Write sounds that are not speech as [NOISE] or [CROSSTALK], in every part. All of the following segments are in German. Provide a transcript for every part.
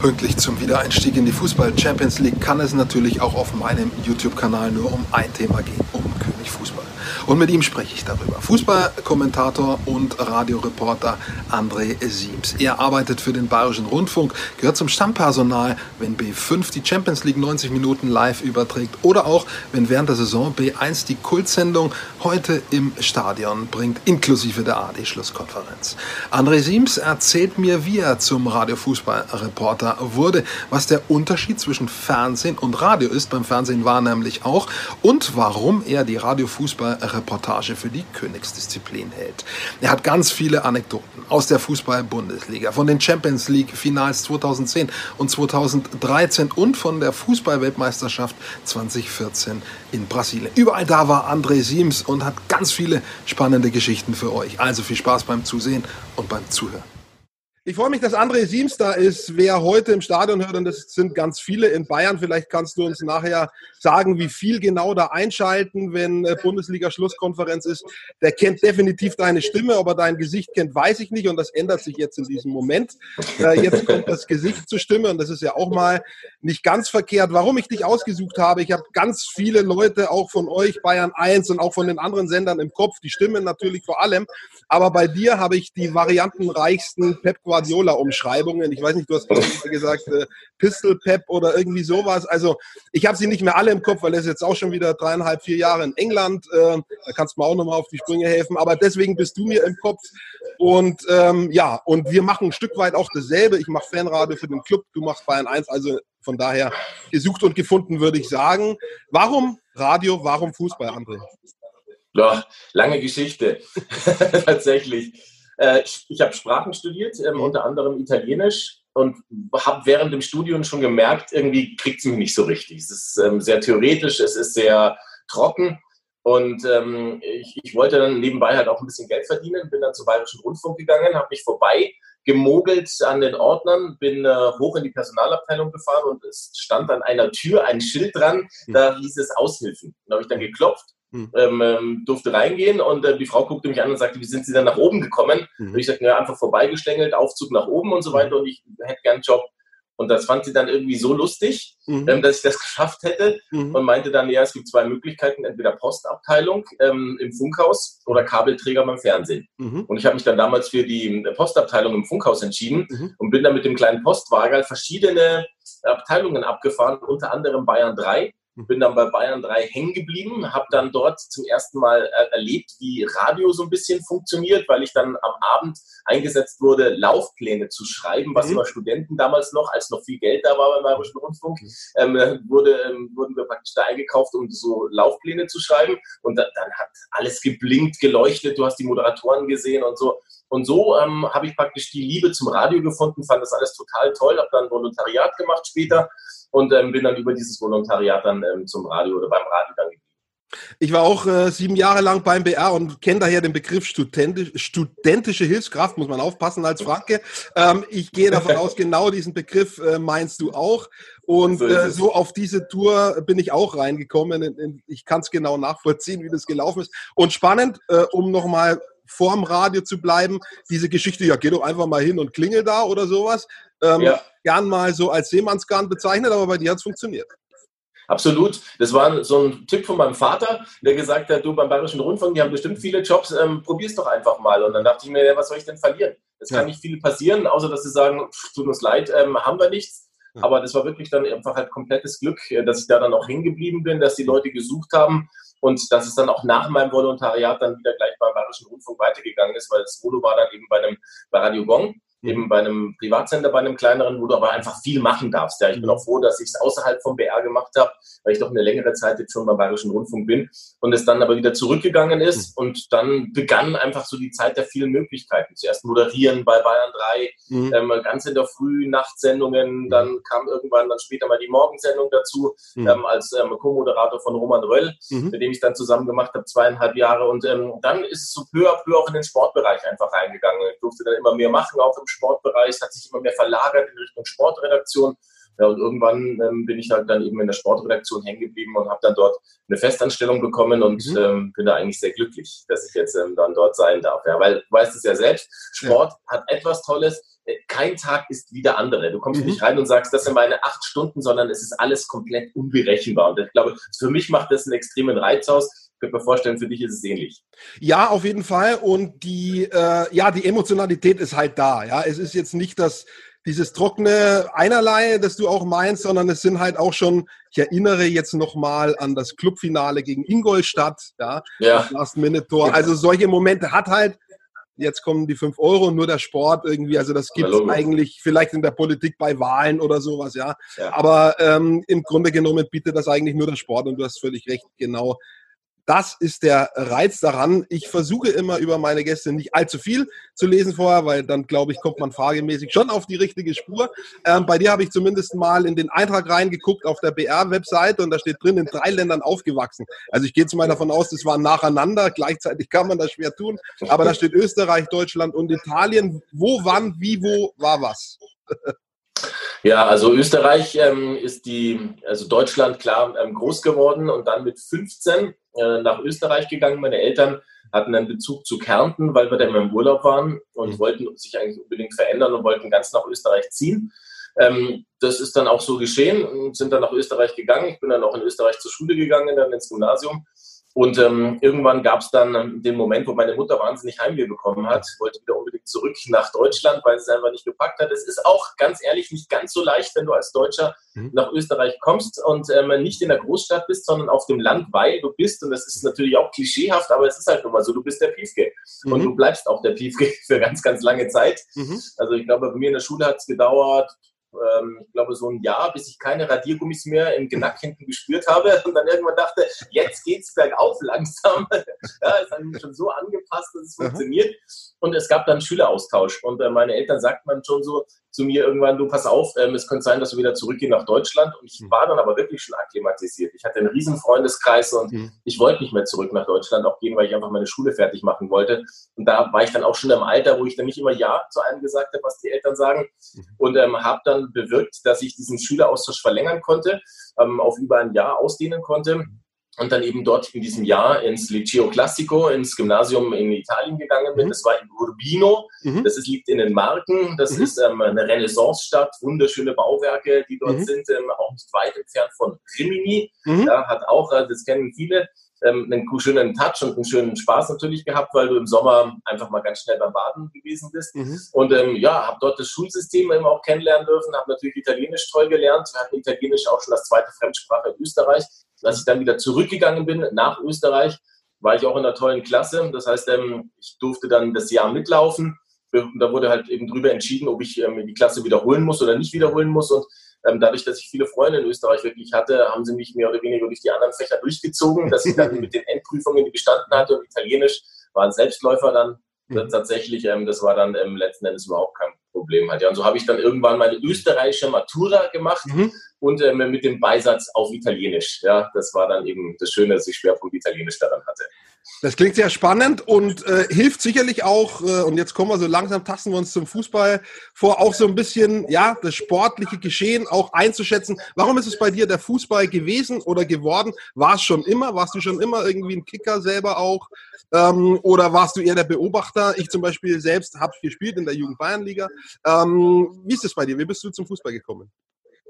Pünktlich zum Wiedereinstieg in die Fußball Champions League kann es natürlich auch auf meinem YouTube-Kanal nur um ein Thema gehen, um. Und mit ihm spreche ich darüber. Fußballkommentator und Radioreporter André Siems. Er arbeitet für den Bayerischen Rundfunk, gehört zum Stammpersonal, wenn B5 die Champions League 90 Minuten live überträgt oder auch, wenn während der Saison B1 die Kultsendung heute im Stadion bringt, inklusive der AD-Schlusskonferenz. André Siems erzählt mir, wie er zum Radiofußballreporter wurde, was der Unterschied zwischen Fernsehen und Radio ist. Beim Fernsehen war nämlich auch und warum er die Radiofußballreporter Reportage für die Königsdisziplin hält. Er hat ganz viele Anekdoten aus der Fußball-Bundesliga, von den Champions League-Finals 2010 und 2013 und von der Fußball-Weltmeisterschaft 2014 in Brasilien. Überall da war André Siems und hat ganz viele spannende Geschichten für euch. Also viel Spaß beim Zusehen und beim Zuhören. Ich freue mich, dass André Siems da ist. Wer heute im Stadion hört, und das sind ganz viele in Bayern, vielleicht kannst du uns nachher sagen, wie viel genau da einschalten, wenn äh, Bundesliga-Schlusskonferenz ist. Der kennt definitiv deine Stimme, aber dein Gesicht kennt, weiß ich nicht. Und das ändert sich jetzt in diesem Moment. Äh, jetzt kommt das Gesicht zur Stimme und das ist ja auch mal nicht ganz verkehrt. Warum ich dich ausgesucht habe, ich habe ganz viele Leute, auch von euch, Bayern 1 und auch von den anderen Sendern im Kopf, die Stimmen natürlich vor allem. Aber bei dir habe ich die variantenreichsten Pep Guardiola-Umschreibungen. Ich weiß nicht, du hast [LAUGHS] gesagt äh, Pistol Pep oder irgendwie sowas. Also ich habe sie nicht mehr alle im Kopf, weil er ist jetzt auch schon wieder dreieinhalb, vier Jahre in England. Äh, da kannst du mir auch nochmal auf die Sprünge helfen. Aber deswegen bist du mir im Kopf. Und ähm, ja, und wir machen ein Stück weit auch dasselbe. Ich mache Fanradio für den Club, du machst Bayern 1. Also von daher gesucht und gefunden, würde ich sagen. Warum Radio, warum Fußball, André? Ja, lange Geschichte. [LAUGHS] Tatsächlich. Äh, ich habe Sprachen studiert, ähm, mhm. unter anderem Italienisch und habe während dem Studium schon gemerkt, irgendwie kriegt es mich nicht so richtig. Es ist ähm, sehr theoretisch, es ist sehr trocken und ähm, ich, ich, wollte dann nebenbei halt auch ein bisschen Geld verdienen, bin dann zum Bayerischen Rundfunk gegangen, habe mich vorbei gemogelt an den Ordnern, bin äh, hoch in die Personalabteilung gefahren und es stand an einer Tür ein Schild dran, mhm. da hieß es Aushilfen. Da habe ich dann geklopft hm. Ähm, durfte reingehen und äh, die Frau guckte mich an und sagte, wie sind Sie denn nach oben gekommen? Mhm. Und ich sagte, ja, einfach vorbeigeschlängelt, Aufzug nach oben und so weiter und ich hätte gern einen Job. Und das fand sie dann irgendwie so lustig, mhm. ähm, dass ich das [LAUGHS] geschafft hätte mhm. und meinte dann, ja, es gibt zwei Möglichkeiten, entweder Postabteilung ähm, im Funkhaus oder Kabelträger beim Fernsehen. Mhm. Und ich habe mich dann damals für die Postabteilung im Funkhaus entschieden mhm. und bin dann mit dem kleinen Postwagen verschiedene Abteilungen abgefahren, unter anderem Bayern 3 bin dann bei Bayern 3 hängen geblieben, habe dann dort zum ersten Mal er erlebt, wie Radio so ein bisschen funktioniert, weil ich dann am Abend eingesetzt wurde, Laufpläne zu schreiben, was mhm. immer Studenten damals noch, als noch viel Geld da war beim Bayerischen Rundfunk, ähm, wurde, ähm, wurden wir praktisch da eingekauft, um so Laufpläne zu schreiben. Und da, dann hat alles geblinkt, geleuchtet, du hast die Moderatoren gesehen und so. Und so ähm, habe ich praktisch die Liebe zum Radio gefunden, fand das alles total toll, habe dann Volontariat gemacht später und ähm, bin dann über dieses Volontariat dann ähm, zum Radio oder beim Radio dann geblieben. Ich war auch äh, sieben Jahre lang beim BR und kenne daher den Begriff studentisch, studentische Hilfskraft, muss man aufpassen als Franke. Ähm, ich gehe davon aus, genau diesen Begriff äh, meinst du auch. Und äh, so auf diese Tour bin ich auch reingekommen. Ich kann es genau nachvollziehen, wie das gelaufen ist. Und spannend, äh, um nochmal vorm Radio zu bleiben, diese Geschichte, ja, geh doch einfach mal hin und klingel da oder sowas. Ähm, ja. Gern mal so als Seemannsgarn bezeichnet, aber bei dir hat es funktioniert. Absolut. Das war so ein Tipp von meinem Vater, der gesagt hat, du beim Bayerischen Rundfunk, die haben bestimmt viele Jobs, ähm, probier's doch einfach mal. Und dann dachte ich mir, ja, was soll ich denn verlieren? Es kann nicht viel passieren, außer dass sie sagen, tut uns leid, ähm, haben wir nichts. Aber das war wirklich dann einfach halt komplettes Glück, äh, dass ich da dann auch hingeblieben bin, dass die Leute gesucht haben und dass es dann auch nach meinem Volontariat dann wieder gleich beim Bayerischen Rundfunk weitergegangen ist, weil das Volo war dann eben bei einem bei Radio Gong eben bei einem Privatsender, bei einem kleineren, wo du aber einfach viel machen darfst. Ja, ich bin mhm. auch froh, dass ich es außerhalb vom BR gemacht habe, weil ich doch eine längere Zeit jetzt schon beim Bayerischen Rundfunk bin und es dann aber wieder zurückgegangen ist mhm. und dann begann einfach so die Zeit der vielen Möglichkeiten. Zuerst moderieren bei Bayern 3, mhm. ähm, ganz in der Früh Nachtsendungen, mhm. dann kam irgendwann dann später mal die Morgensendung dazu mhm. ähm, als ähm, Co-Moderator von Roman Röll, mhm. mit dem ich dann zusammen gemacht habe, zweieinhalb Jahre und ähm, dann ist es so peu à peu auch in den Sportbereich einfach reingegangen. Ich durfte dann immer mehr machen, auch im Sportbereich, hat sich immer mehr verlagert in Richtung Sportredaktion. Ja, und irgendwann ähm, bin ich halt dann eben in der Sportredaktion hängen geblieben und habe dann dort eine Festanstellung bekommen und mhm. ähm, bin da eigentlich sehr glücklich, dass ich jetzt ähm, dann dort sein darf. Ja, weil du weißt es ja selbst, Sport ja. hat etwas Tolles. Äh, kein Tag ist wie der andere. Du kommst mhm. nicht rein und sagst, das sind meine acht Stunden, sondern es ist alles komplett unberechenbar. Und ich glaube, für mich macht das einen extremen Reiz aus könnte mir vorstellen, für dich ist es ähnlich. Ja, auf jeden Fall. Und die, äh, ja, die Emotionalität ist halt da. Ja, es ist jetzt nicht das, dieses trockene Einerlei, das du auch meinst, sondern es sind halt auch schon, ich erinnere jetzt nochmal an das Clubfinale gegen Ingolstadt, ja, ja. Last-Minute-Tor. Also solche Momente hat halt, jetzt kommen die fünf Euro, nur der Sport irgendwie, also das gibt es eigentlich vielleicht in der Politik bei Wahlen oder sowas, ja. ja. Aber ähm, im Grunde genommen bietet das eigentlich nur der Sport und du hast völlig recht, genau das ist der Reiz daran. Ich versuche immer über meine Gäste nicht allzu viel zu lesen vorher, weil dann, glaube ich, kommt man fragemäßig schon auf die richtige Spur. Ähm, bei dir habe ich zumindest mal in den Eintrag reingeguckt auf der BR-Webseite und da steht drin, in drei Ländern aufgewachsen. Also ich gehe jetzt mal davon aus, das war nacheinander. Gleichzeitig kann man das schwer tun. Aber da steht Österreich, Deutschland und Italien. Wo, wann, wie, wo war was? Ja, also Österreich ähm, ist die, also Deutschland klar ähm, groß geworden und dann mit 15 äh, nach Österreich gegangen. Meine Eltern hatten einen Bezug zu Kärnten, weil wir da immer im Urlaub waren und mhm. wollten sich eigentlich unbedingt verändern und wollten ganz nach Österreich ziehen. Ähm, das ist dann auch so geschehen und sind dann nach Österreich gegangen. Ich bin dann auch in Österreich zur Schule gegangen, dann ins Gymnasium und ähm, irgendwann gab es dann ähm, den Moment, wo meine Mutter wahnsinnig Heimweh bekommen hat, wollte wieder unbedingt zurück nach Deutschland, weil sie es einfach nicht gepackt hat. Es ist auch ganz ehrlich nicht ganz so leicht, wenn du als Deutscher mhm. nach Österreich kommst und ähm, nicht in der Großstadt bist, sondern auf dem Land, weil du bist, und das ist natürlich auch klischeehaft, aber es ist halt nun mal so, du bist der Piefke. Mhm. Und du bleibst auch der Piefke [LAUGHS] für ganz, ganz lange Zeit. Mhm. Also ich glaube, bei mir in der Schule hat es gedauert, ähm, ich glaube, so ein Jahr, bis ich keine Radiergummis mehr im Genack hinten gespürt habe [LAUGHS] und dann irgendwann dachte, jetzt geht's bergauf langsam. [LAUGHS] ja, ist dann schon so angepasst, dass es funktioniert. Und es gab dann Schüleraustausch und äh, meine Eltern sagten dann schon so, zu mir irgendwann, du pass auf, ähm, es könnte sein, dass du wieder zurückgehst nach Deutschland. Und ich mhm. war dann aber wirklich schon akklimatisiert. Ich hatte einen riesen Freundeskreis und mhm. ich wollte nicht mehr zurück nach Deutschland auch gehen, weil ich einfach meine Schule fertig machen wollte. Und da war ich dann auch schon im Alter, wo ich dann nicht immer Ja zu allem gesagt habe, was die Eltern sagen. Mhm. Und ähm, habe dann bewirkt, dass ich diesen Schüleraustausch verlängern konnte, ähm, auf über ein Jahr ausdehnen konnte mhm und dann eben dort in diesem Jahr ins Liceo Classico, ins Gymnasium in Italien gegangen bin. Mhm. Das war in Urbino, mhm. das ist, liegt in den Marken, das mhm. ist ähm, eine Renaissance-Stadt, wunderschöne Bauwerke, die dort mhm. sind, ähm, auch nicht weit entfernt von Rimini. Mhm. Ja, hat auch, äh, das kennen viele, ähm, einen schönen Touch und einen schönen Spaß natürlich gehabt, weil du im Sommer einfach mal ganz schnell beim Baden gewesen bist. Mhm. Und ähm, ja, habe dort das Schulsystem eben auch kennenlernen dürfen, habe natürlich Italienisch toll gelernt. Wir hatten Italienisch auch schon als zweite Fremdsprache in Österreich. Als ich dann wieder zurückgegangen bin nach Österreich, war ich auch in einer tollen Klasse. Das heißt, ähm, ich durfte dann das Jahr mitlaufen. Da wurde halt eben drüber entschieden, ob ich ähm, die Klasse wiederholen muss oder nicht wiederholen muss. Und ähm, dadurch, dass ich viele Freunde in Österreich wirklich hatte, haben sie mich mehr oder weniger durch die anderen Fächer durchgezogen, dass ich dann [LAUGHS] mit den Endprüfungen, die bestanden hatte und Italienisch war ein Selbstläufer dann mhm. tatsächlich. das war dann letzten Endes überhaupt kein Problem halt. Ja, und so habe ich dann irgendwann meine österreichische Matura gemacht mhm. und äh, mit dem Beisatz auf Italienisch. Ja, das war dann eben das Schöne, dass ich Schwerpunkt Italienisch daran hatte. Das klingt sehr spannend und äh, hilft sicherlich auch, äh, und jetzt kommen wir so langsam, tasten wir uns zum Fußball vor, auch so ein bisschen, ja, das sportliche Geschehen auch einzuschätzen. Warum ist es bei dir der Fußball gewesen oder geworden? War es schon immer? Warst du schon immer irgendwie ein Kicker selber auch? Ähm, oder warst du eher der Beobachter? Ich zum Beispiel selbst habe gespielt in der Jugend Bayernliga. Ähm, wie ist es bei dir? Wie bist du zum Fußball gekommen?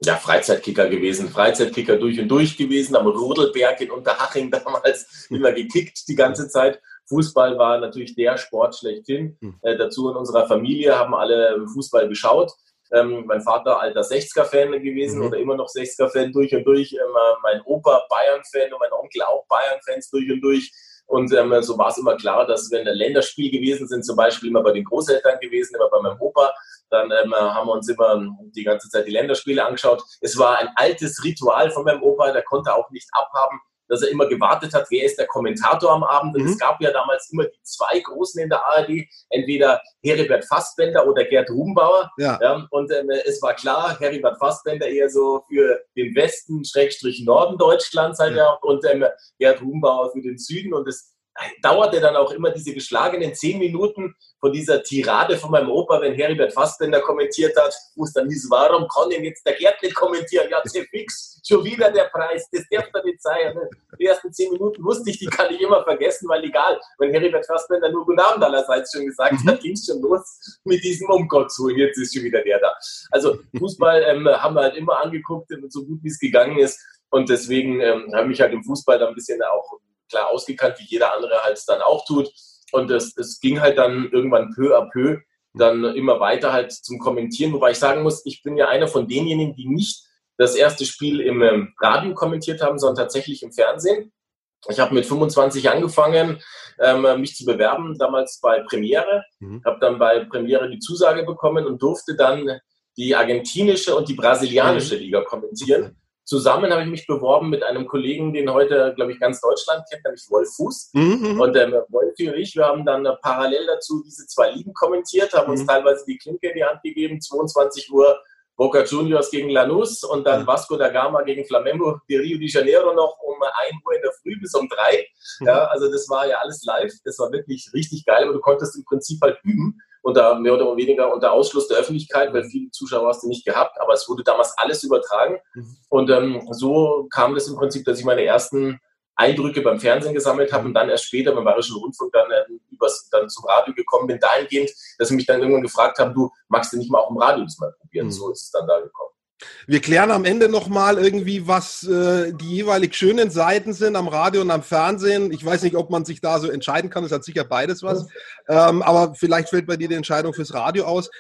Ja, Freizeitkicker gewesen, Freizeitkicker durch und durch gewesen, am Rodelberg in Unterhaching [LAUGHS] damals immer gekickt die ganze Zeit. Fußball war natürlich der Sport schlechthin. Hm. Äh, dazu in unserer Familie haben alle Fußball geschaut. Ähm, mein Vater alter 60er-Fan gewesen mhm. oder immer noch 60er-Fan durch und durch. Ähm, mein Opa Bayern-Fan und mein Onkel auch Bayern-Fans durch und durch. Und ähm, so war es immer klar, dass wenn der Länderspiel gewesen sind, zum Beispiel immer bei den Großeltern gewesen, immer bei meinem Opa, dann ähm, haben wir uns immer die ganze Zeit die Länderspiele angeschaut. Es war ein altes Ritual von meinem Opa, der konnte auch nicht abhaben, dass er immer gewartet hat, wer ist der Kommentator am Abend. Und mhm. es gab ja damals immer die zwei Großen in der ARD, entweder Heribert Fassbender oder Gerd Rubenbauer. Ja. ja und ähm, es war klar, Heribert Fassbender eher so für den Westen, Schrägstrich Norden Deutschlands halt, ja. ja und ähm, Gerd Rubenbauer für den Süden. Und es dauerte dann auch immer diese geschlagenen zehn Minuten von dieser Tirade von meinem Opa, wenn Heribert Fassbender kommentiert hat, wo es dann hieß, warum kann denn jetzt der Gerd nicht kommentieren? Ja, fix, schon wieder der Preis, das darf doch nicht sein. Die ersten zehn Minuten wusste ich, die kann ich immer vergessen, weil egal, wenn Heribert Fassbender nur Guten Abend allerseits schon gesagt hat, mhm. ging es schon los mit diesem Um Gottes Willen, jetzt ist schon wieder der da. Also Fußball ähm, haben wir halt immer angeguckt, so gut wie es gegangen ist. Und deswegen ähm, habe ich mich halt im Fußball da ein bisschen auch klar ausgekannt, wie jeder andere halt es dann auch tut. Und es, es ging halt dann irgendwann peu à peu dann immer weiter halt zum Kommentieren, wobei ich sagen muss, ich bin ja einer von denjenigen, die nicht das erste Spiel im ähm, Radio kommentiert haben, sondern tatsächlich im Fernsehen. Ich habe mit 25 angefangen, ähm, mich zu bewerben, damals bei Premiere, mhm. habe dann bei Premiere die Zusage bekommen und durfte dann die argentinische und die brasilianische mhm. Liga kommentieren. Zusammen habe ich mich beworben mit einem Kollegen, den heute, glaube ich, ganz Deutschland kennt, nämlich Wolf Fuß. Mhm. Und ähm, Wolf und ich, wir haben dann äh, parallel dazu diese zwei Ligen kommentiert, haben mhm. uns teilweise die Klinke in die Hand gegeben, 22 Uhr Boca Juniors gegen Lanús und dann mhm. Vasco da Gama gegen Flamengo de Rio de Janeiro noch um 1 Uhr in der Früh bis um 3. Mhm. Ja, also das war ja alles live. Das war wirklich richtig geil, aber du konntest im Prinzip halt üben unter mehr oder weniger unter Ausschluss der Öffentlichkeit, weil viele Zuschauer hast du nicht gehabt, aber es wurde damals alles übertragen. Mhm. Und ähm, so kam das im Prinzip, dass ich meine ersten Eindrücke beim Fernsehen gesammelt habe und dann erst später beim Bayerischen Rundfunk dann, äh, übers, dann zum Radio gekommen bin, dahingehend, dass sie mich dann irgendwann gefragt haben, du magst du nicht mal auch im Radio das mal probieren? Mhm. So ist es dann da gekommen. Wir klären am Ende nochmal irgendwie, was äh, die jeweilig schönen Seiten sind am Radio und am Fernsehen. Ich weiß nicht, ob man sich da so entscheiden kann. Es hat sicher beides was. Ähm, aber vielleicht fällt bei dir die Entscheidung fürs Radio aus.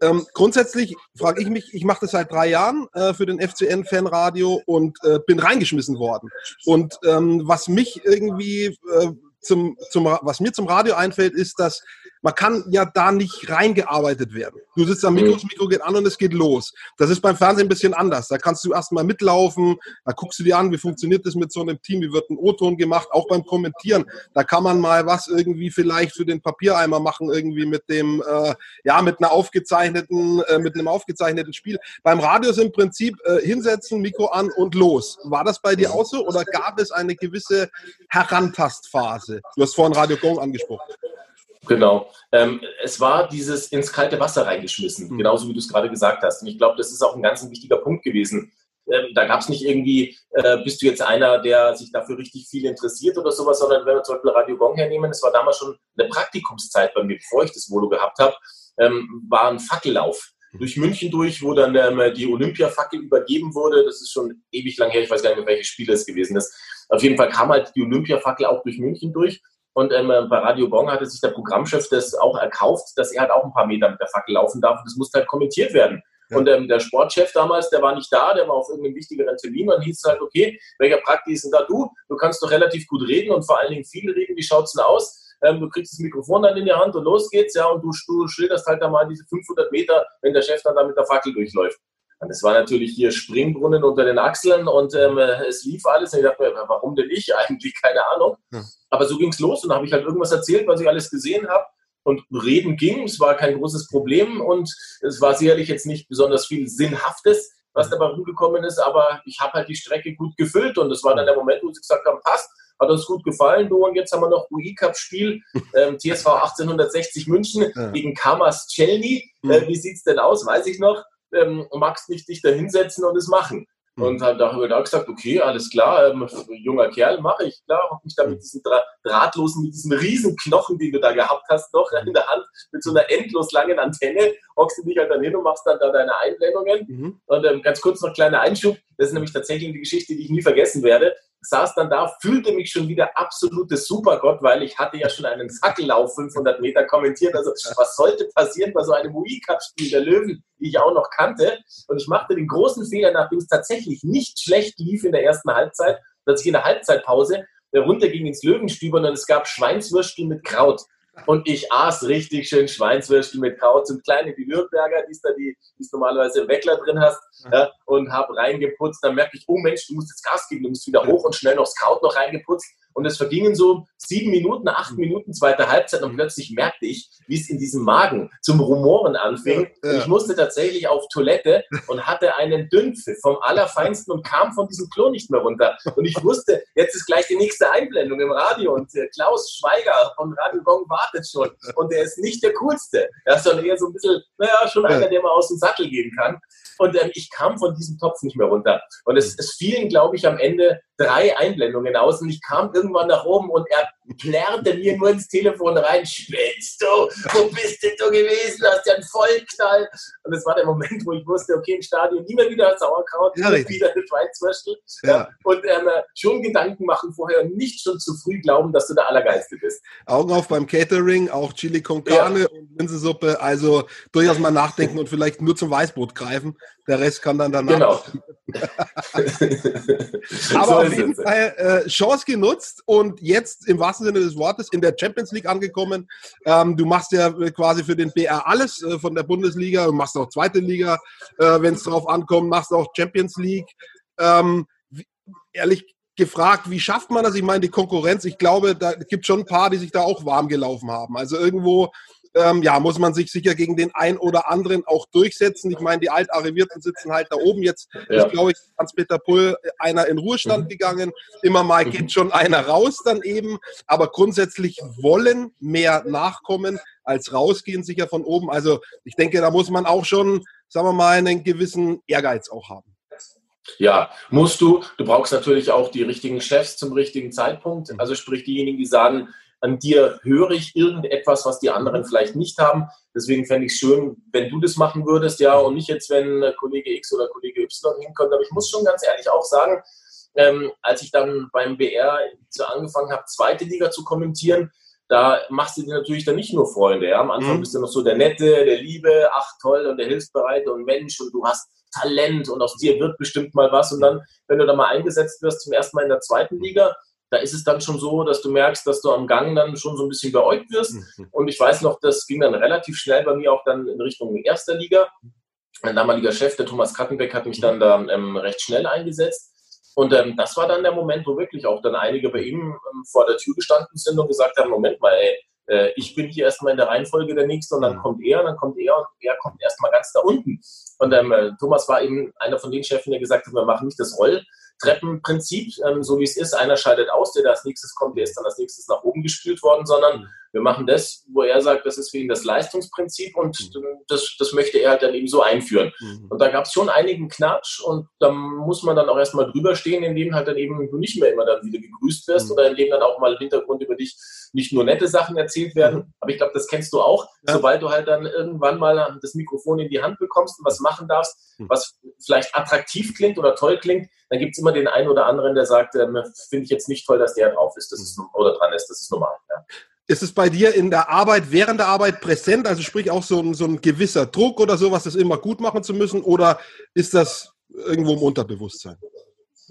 Ähm, grundsätzlich frage ich mich, ich mache das seit drei Jahren äh, für den FCN Fanradio und äh, bin reingeschmissen worden. Und ähm, was mich irgendwie äh, zum, zum, was mir zum Radio einfällt, ist, dass man kann ja da nicht reingearbeitet werden. Du sitzt am Mikro, mhm. das Mikro geht an und es geht los. Das ist beim Fernsehen ein bisschen anders. Da kannst du erstmal mitlaufen, da guckst du dir an, wie funktioniert das mit so einem Team, wie wird ein O-Ton gemacht, auch beim Kommentieren. Da kann man mal was irgendwie vielleicht für den Papiereimer machen, irgendwie mit dem, äh, ja, mit einer aufgezeichneten, äh, mit einem aufgezeichneten Spiel. Beim Radio ist im Prinzip äh, hinsetzen, Mikro an und los. War das bei dir auch so oder gab es eine gewisse Herantastphase? Du hast vorhin Radio Gong angesprochen. Genau. Ähm, es war dieses ins kalte Wasser reingeschmissen, mhm. genauso wie du es gerade gesagt hast. Und ich glaube, das ist auch ein ganz wichtiger Punkt gewesen. Ähm, da gab es nicht irgendwie, äh, bist du jetzt einer, der sich dafür richtig viel interessiert oder sowas, sondern wenn wir zum Beispiel Radio Gong hernehmen, es war damals schon eine Praktikumszeit bei mir, bevor ich das Volo gehabt habe, ähm, war ein Fackellauf mhm. durch München durch, wo dann ähm, die Olympiafackel übergeben wurde. Das ist schon ewig lang her, ich weiß gar nicht mehr, welches Spiel es gewesen ist. Auf jeden Fall kam halt die Olympiafackel auch durch München durch und ähm, bei Radio Gong hatte sich der Programmchef das auch erkauft, dass er halt auch ein paar Meter mit der Fackel laufen darf. Und das musste halt kommentiert werden. Ja. Und ähm, der Sportchef damals, der war nicht da, der war auf irgendeinem wichtigeren Termin. Und hieß es halt, okay, welcher Praktik ist denn da du? Du kannst doch relativ gut reden und vor allen Dingen viel reden. Wie schaut's denn aus? Ähm, du kriegst das Mikrofon dann in die Hand und los geht's, ja, und du, du schilderst halt da mal diese 500 Meter, wenn der Chef dann da mit der Fackel durchläuft. Und es war natürlich hier Springbrunnen unter den Achseln und ähm, es lief alles. Und ich dachte mir, warum denn ich [LAUGHS] eigentlich? Keine Ahnung. Ja. Aber so ging es los und habe ich halt irgendwas erzählt, was ich alles gesehen habe. Und reden ging, es war kein großes Problem und es war sicherlich jetzt nicht besonders viel Sinnhaftes, was dabei rumgekommen ist, aber ich habe halt die Strecke gut gefüllt und das war dann der Moment, wo sie gesagt haben, passt, hat uns gut gefallen, du und jetzt haben wir noch UI-Cup-Spiel, [LAUGHS] ähm, TSV 1860 München ja. gegen Kamas Celny. Äh, wie sieht's denn aus, weiß ich noch ähm, magst nicht dich da hinsetzen und es machen. Mhm. Und habe darüber da gesagt, okay, alles klar, ähm, junger Kerl, mache ich, klar, habe mich da mit diesem Dra drahtlosen, mit diesem riesen Knochen, den du da gehabt hast, noch in der Hand, mit so einer endlos langen Antenne, hockst du dich halt dann hin und machst dann da deine Einblendungen. Mhm. Und ähm, ganz kurz noch kleiner Einschub, das ist nämlich tatsächlich die Geschichte, die ich nie vergessen werde saß dann da, fühlte mich schon wieder absolutes Supergott, weil ich hatte ja schon einen Fackellauf 500 Meter kommentiert. Also was sollte passieren bei so einem UI-Cup-Spiel der Löwen, die ich auch noch kannte? Und ich machte den großen Fehler, nachdem es tatsächlich nicht schlecht lief in der ersten Halbzeit, dass ich in der Halbzeitpause runterging ins Löwenstübern und es gab Schweinswürstel mit Kraut. Und ich aß richtig schön Schweinswürstel mit Kraut, so kleine wie Nürnberger, die da die es normalerweise im Weckler drin hast, ja, und habe reingeputzt. Dann merke ich, oh Mensch, du musst jetzt Gas geben, du musst wieder hoch und schnell noch das Kraut noch reingeputzt. Und es vergingen so sieben Minuten, acht Minuten, zweite Halbzeit und plötzlich merkte ich, wie es in diesem Magen zum Rumoren anfing. Ja, ja. Ich musste tatsächlich auf Toilette und hatte einen Dünnpfiff vom Allerfeinsten und kam von diesem Klo nicht mehr runter. Und ich wusste, jetzt ist gleich die nächste Einblendung im Radio und äh, Klaus Schweiger von Radio Gong wartet schon. Und er ist nicht der Coolste. Er ist sondern eher so ein bisschen, naja, schon einer, der mal aus dem Sattel gehen kann. Und ähm, ich kam von diesem Topf nicht mehr runter. Und es, es fielen, glaube ich, am Ende drei Einblendungen aus. Und ich kam irgendwann nach oben und er plärrte mir nur ins Telefon rein, spinnst du? Wo bist denn du gewesen? Hast ja einen Vollknall. Und das war der Moment, wo ich wusste, okay, im Stadion nie mehr wieder Sauerkraut, ja, nie wieder eine Schweinswürstel. Ja. ja. Und ähm, schon Gedanken machen vorher und nicht schon zu früh glauben, dass du der Allergeiste bist. Augen auf beim Catering, auch Chili con Carne ja. und Linsensuppe. Also durchaus mal nachdenken und vielleicht nur zum Weißbrot greifen. Der Rest kann dann danach. Genau. [LAUGHS] [LAUGHS] Aber so auf jeden Fall äh, Chance genutzt und jetzt im wahrsten Sinne des Wortes in der Champions League angekommen. Ähm, du machst ja quasi für den BR alles äh, von der Bundesliga und machst auch zweite Liga, äh, wenn es drauf ankommt, machst auch Champions League. Ähm, wie, ehrlich gefragt, wie schafft man das? Ich meine, die Konkurrenz, ich glaube, da gibt schon ein paar, die sich da auch warm gelaufen haben. Also irgendwo ähm, ja, muss man sich sicher gegen den einen oder anderen auch durchsetzen. Ich meine, die Altarrivierten sitzen halt da oben. Jetzt ja. ist, glaube ich, Hans-Peter Pull einer in Ruhestand mhm. gegangen. Immer mal mhm. geht schon einer raus dann eben. Aber grundsätzlich wollen mehr nachkommen als rausgehen, sicher von oben. Also ich denke, da muss man auch schon, sagen wir mal, einen gewissen Ehrgeiz auch haben. Ja, musst du. Du brauchst natürlich auch die richtigen Chefs zum richtigen Zeitpunkt. Also sprich diejenigen, die sagen, an dir höre ich irgendetwas, was die anderen vielleicht nicht haben. Deswegen fände ich es schön, wenn du das machen würdest, ja, und nicht jetzt, wenn Kollege X oder Kollege Y hinkommt. Aber ich muss schon ganz ehrlich auch sagen, ähm, als ich dann beim BR angefangen habe, zweite Liga zu kommentieren, da machst du dir natürlich dann nicht nur Freunde. Ja? Am Anfang mhm. bist du noch so der Nette, der Liebe, ach toll und der Hilfsbereite und Mensch und du hast Talent und aus dir wird bestimmt mal was. Und dann, wenn du da mal eingesetzt wirst, zum ersten Mal in der zweiten Liga, da ist es dann schon so, dass du merkst, dass du am Gang dann schon so ein bisschen beäugt wirst. Mhm. Und ich weiß noch, das ging dann relativ schnell bei mir auch dann in Richtung erster Liga. Mein damaliger Chef, der Thomas Kattenbeck, hat mich dann da ähm, recht schnell eingesetzt. Und ähm, das war dann der Moment, wo wirklich auch dann einige bei ihm ähm, vor der Tür gestanden sind und gesagt haben, Moment mal, ey, äh, ich bin hier erstmal in der Reihenfolge der Nächste und dann mhm. kommt er, dann kommt er und er kommt erstmal ganz da unten. Und ähm, äh, Thomas war eben einer von den Chefs, der gesagt hat, wir machen nicht das Roll, Treppenprinzip, ähm, so wie es ist. Einer scheidet aus, der da als nächstes kommt, der ist dann als nächstes nach oben gespült worden, sondern mhm. Wir machen das, wo er sagt, das ist für ihn das Leistungsprinzip und mhm. das, das möchte er halt dann eben so einführen. Mhm. Und da gab es schon einigen Knatsch und da muss man dann auch erstmal drüber stehen, indem halt dann eben du nicht mehr immer dann wieder gegrüßt wirst mhm. oder indem dann auch mal im Hintergrund über dich nicht nur nette Sachen erzählt werden. Aber ich glaube, das kennst du auch. Ja. Sobald du halt dann irgendwann mal das Mikrofon in die Hand bekommst und was machen darfst, was vielleicht attraktiv klingt oder toll klingt, dann gibt es immer den einen oder anderen, der sagt, ähm, finde ich jetzt nicht toll, dass der drauf ist, das ist oder dran ist, das ist normal. Ja. Ist es bei dir in der Arbeit, während der Arbeit präsent, also sprich auch so ein, so ein gewisser Druck oder sowas, das immer gut machen zu müssen, oder ist das irgendwo im Unterbewusstsein?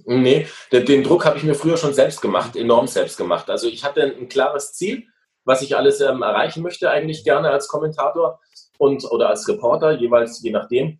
Nee, den, Druck habe ich mir früher schon selbst gemacht, enorm selbst gemacht. Also ich hatte ein, ein klares Ziel, was ich alles ähm, erreichen möchte, eigentlich gerne als Kommentator und oder als Reporter, jeweils je nachdem.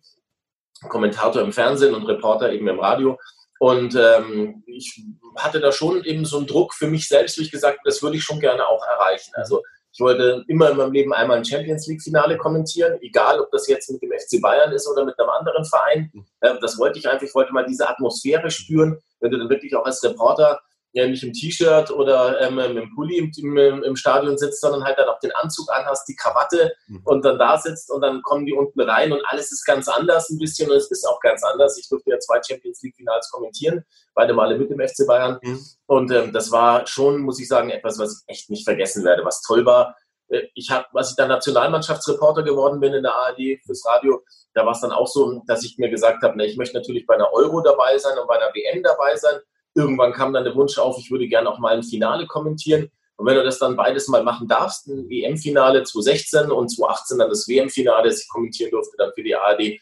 Kommentator im Fernsehen und Reporter eben im Radio. Und ähm, ich hatte da schon eben so einen Druck für mich selbst, wie ich gesagt das würde ich schon gerne auch erreichen. Also ich wollte immer in meinem Leben einmal ein Champions League-Finale kommentieren, egal ob das jetzt mit dem FC Bayern ist oder mit einem anderen Verein. Äh, das wollte ich einfach, ich wollte mal diese Atmosphäre spüren, wenn du dann wirklich auch als Reporter ja, nicht im T-Shirt oder ähm, mit dem Pulli im, im, im, Stadion sitzt, sondern halt dann auch den Anzug anhast, die Krawatte mhm. und dann da sitzt und dann kommen die unten rein und alles ist ganz anders ein bisschen und es ist auch ganz anders. Ich durfte ja zwei Champions League Finals kommentieren, beide Male mit dem FC Bayern mhm. und ähm, das war schon, muss ich sagen, etwas, was ich echt nicht vergessen werde, was toll war. Äh, ich habe, als ich dann Nationalmannschaftsreporter geworden bin in der ARD fürs Radio, da war es dann auch so, dass ich mir gesagt habe, ne, ich möchte natürlich bei einer Euro dabei sein und bei einer WM dabei sein Irgendwann kam dann der Wunsch auf, ich würde gerne auch mal ein Finale kommentieren. Und wenn du das dann beides mal machen darfst, ein EM-Finale 2016 und 2018 dann das WM-Finale, das ich kommentieren durfte dann für die ARD,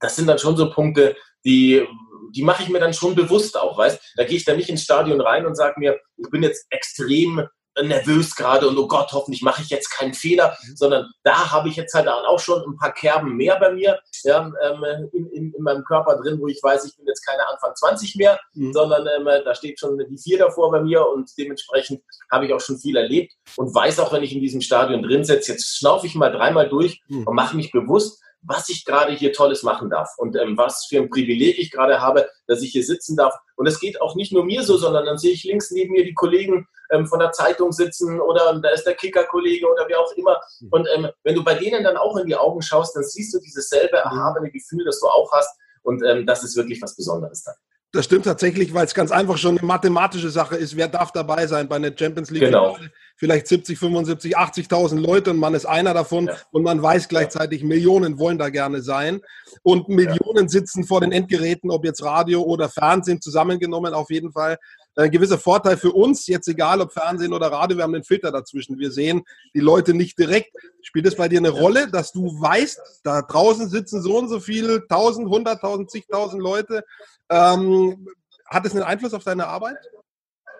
das sind dann schon so Punkte, die, die mache ich mir dann schon bewusst auch, weißt? Da gehe ich dann nicht ins Stadion rein und sage mir, ich bin jetzt extrem nervös gerade und oh Gott, hoffentlich mache ich jetzt keinen Fehler, mhm. sondern da habe ich jetzt halt auch schon ein paar Kerben mehr bei mir ja, ähm, in, in, in, meinem Körper drin, wo ich weiß, ich bin jetzt keine Anfang 20 mehr, mhm. sondern ähm, da steht schon die vier davor bei mir und dementsprechend habe ich auch schon viel erlebt und weiß auch, wenn ich in diesem Stadion drin sitze, jetzt schnaufe ich mal dreimal durch mhm. und mache mich bewusst, was ich gerade hier Tolles machen darf und ähm, was für ein Privileg ich gerade habe, dass ich hier sitzen darf. Und es geht auch nicht nur mir so, sondern dann sehe ich links neben mir die Kollegen ähm, von der Zeitung sitzen oder da ist der Kicker-Kollege oder wer auch immer. Hm. Und ähm, wenn du bei denen dann auch in die Augen schaust, dann siehst du dieses selbe erhabene Gefühl, das du auch hast. Und ähm, das ist wirklich was Besonderes dann. Das stimmt tatsächlich, weil es ganz einfach schon eine mathematische Sache ist. Wer darf dabei sein bei einer Champions League? Genau. Vielleicht 70, 75, 80.000 Leute und man ist einer davon ja. und man weiß gleichzeitig, Millionen wollen da gerne sein und Millionen ja. sitzen vor den Endgeräten, ob jetzt Radio oder Fernsehen zusammengenommen auf jeden Fall. Ein gewisser Vorteil für uns, jetzt egal ob Fernsehen oder Radio, wir haben den Filter dazwischen. Wir sehen die Leute nicht direkt. Spielt es bei dir eine Rolle, dass du weißt, da draußen sitzen so und so viele, tausend, hunderttausend, zigtausend Leute? Ähm, hat es einen Einfluss auf deine Arbeit?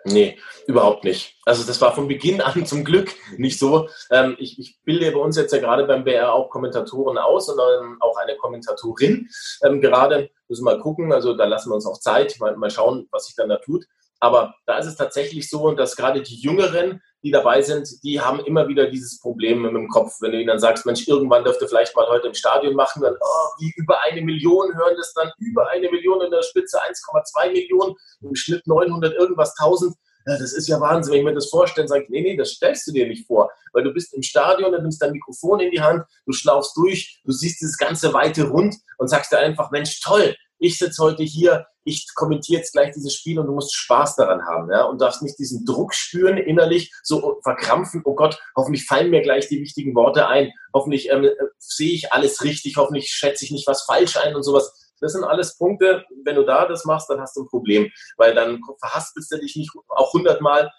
Nee, überhaupt nicht. Also das war von Beginn an [LAUGHS] zum Glück nicht so. Ähm, ich, ich, bilde bei uns jetzt ja gerade beim BR auch Kommentatoren aus und auch eine Kommentatorin. Ähm, gerade müssen wir mal gucken, also da lassen wir uns auch Zeit, mal, mal schauen, was sich dann da tut. Aber da ist es tatsächlich so, dass gerade die Jüngeren, die dabei sind, die haben immer wieder dieses Problem dem Kopf. Wenn du ihnen dann sagst, Mensch, irgendwann dürfte vielleicht mal heute im Stadion machen, dann, oh, wie über eine Million hören das dann, über eine Million in der Spitze 1,2 Millionen, im Schnitt 900 irgendwas 1000. Ja, das ist ja Wahnsinn. Wenn ich mir das vorstelle, sage ich, nee, nee, das stellst du dir nicht vor. Weil du bist im Stadion, du nimmst dein Mikrofon in die Hand, du schlaufst durch, du siehst dieses ganze weite Rund und sagst dir einfach, Mensch, toll, ich sitze heute hier, ich kommentiere jetzt gleich dieses Spiel und du musst Spaß daran haben, ja, und darfst nicht diesen Druck spüren innerlich, so verkrampfen, oh Gott, hoffentlich fallen mir gleich die wichtigen Worte ein, hoffentlich ähm, sehe ich alles richtig, hoffentlich schätze ich nicht was falsch ein und sowas. Das sind alles Punkte, wenn du da das machst, dann hast du ein Problem, weil dann verhaspelst du dich nicht auch hundertmal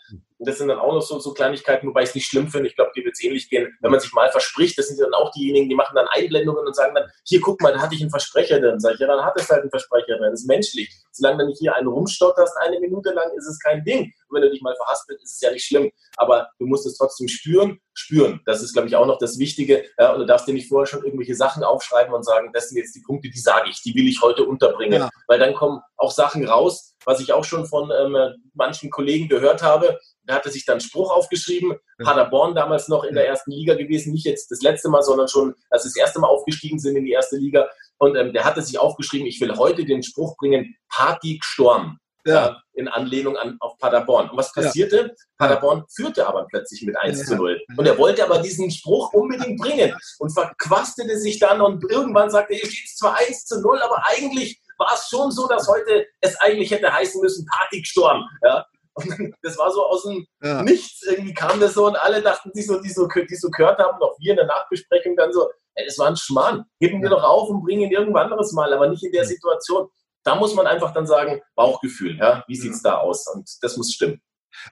und das sind dann auch noch so, so Kleinigkeiten, wobei ich es nicht schlimm finde. Ich glaube, die wird es ähnlich gehen. Wenn man sich mal verspricht, das sind dann auch diejenigen, die machen dann Einblendungen und sagen dann, hier, guck mal, da hatte ich einen Versprecher drin. Sag ich, ja, dann hat es halt einen Versprecher drin. Das ist menschlich. Solange du nicht hier einen rumstotterst, eine Minute lang, ist es kein Ding. Und wenn du dich mal verhaspelst, ist es ja nicht schlimm. Aber du musst es trotzdem spüren, spüren. Das ist, glaube ich, auch noch das Wichtige. Ja, und du darfst dir nicht vorher schon irgendwelche Sachen aufschreiben und sagen, das sind jetzt die Punkte, die sage ich, die will ich heute unterbringen. Ja. Weil dann kommen auch Sachen raus, was ich auch schon von ähm, manchen Kollegen gehört habe. Da hatte sich dann Spruch aufgeschrieben. Ja. Paderborn damals noch in der ersten Liga gewesen, nicht jetzt das letzte Mal, sondern schon, als sie das erste Mal aufgestiegen sind in die erste Liga. Und ähm, der hatte sich aufgeschrieben, ich will heute den Spruch bringen, Party Sturm. Ja. in Anlehnung an, auf Paderborn. Und was passierte? Ja. Paderborn führte aber plötzlich mit 1 zu 0. Und er wollte aber diesen Spruch unbedingt bringen und verquastete sich dann und irgendwann sagte, hier steht zwar 1 zu 0, aber eigentlich war es schon so, dass heute es eigentlich hätte heißen müssen, Partysturm. Ja? Und das war so aus dem ja. Nichts. Irgendwie kam das so und alle dachten sich so, die so, die so gehört haben, auch wir in der Nachbesprechung dann so, ey, das war ein Schmarrn. Heben wir doch auf und bringen ihn irgendwann anderes Mal, aber nicht in der Situation. Da muss man einfach dann sagen, Bauchgefühl, ja, wie sieht es da aus? Und das muss stimmen.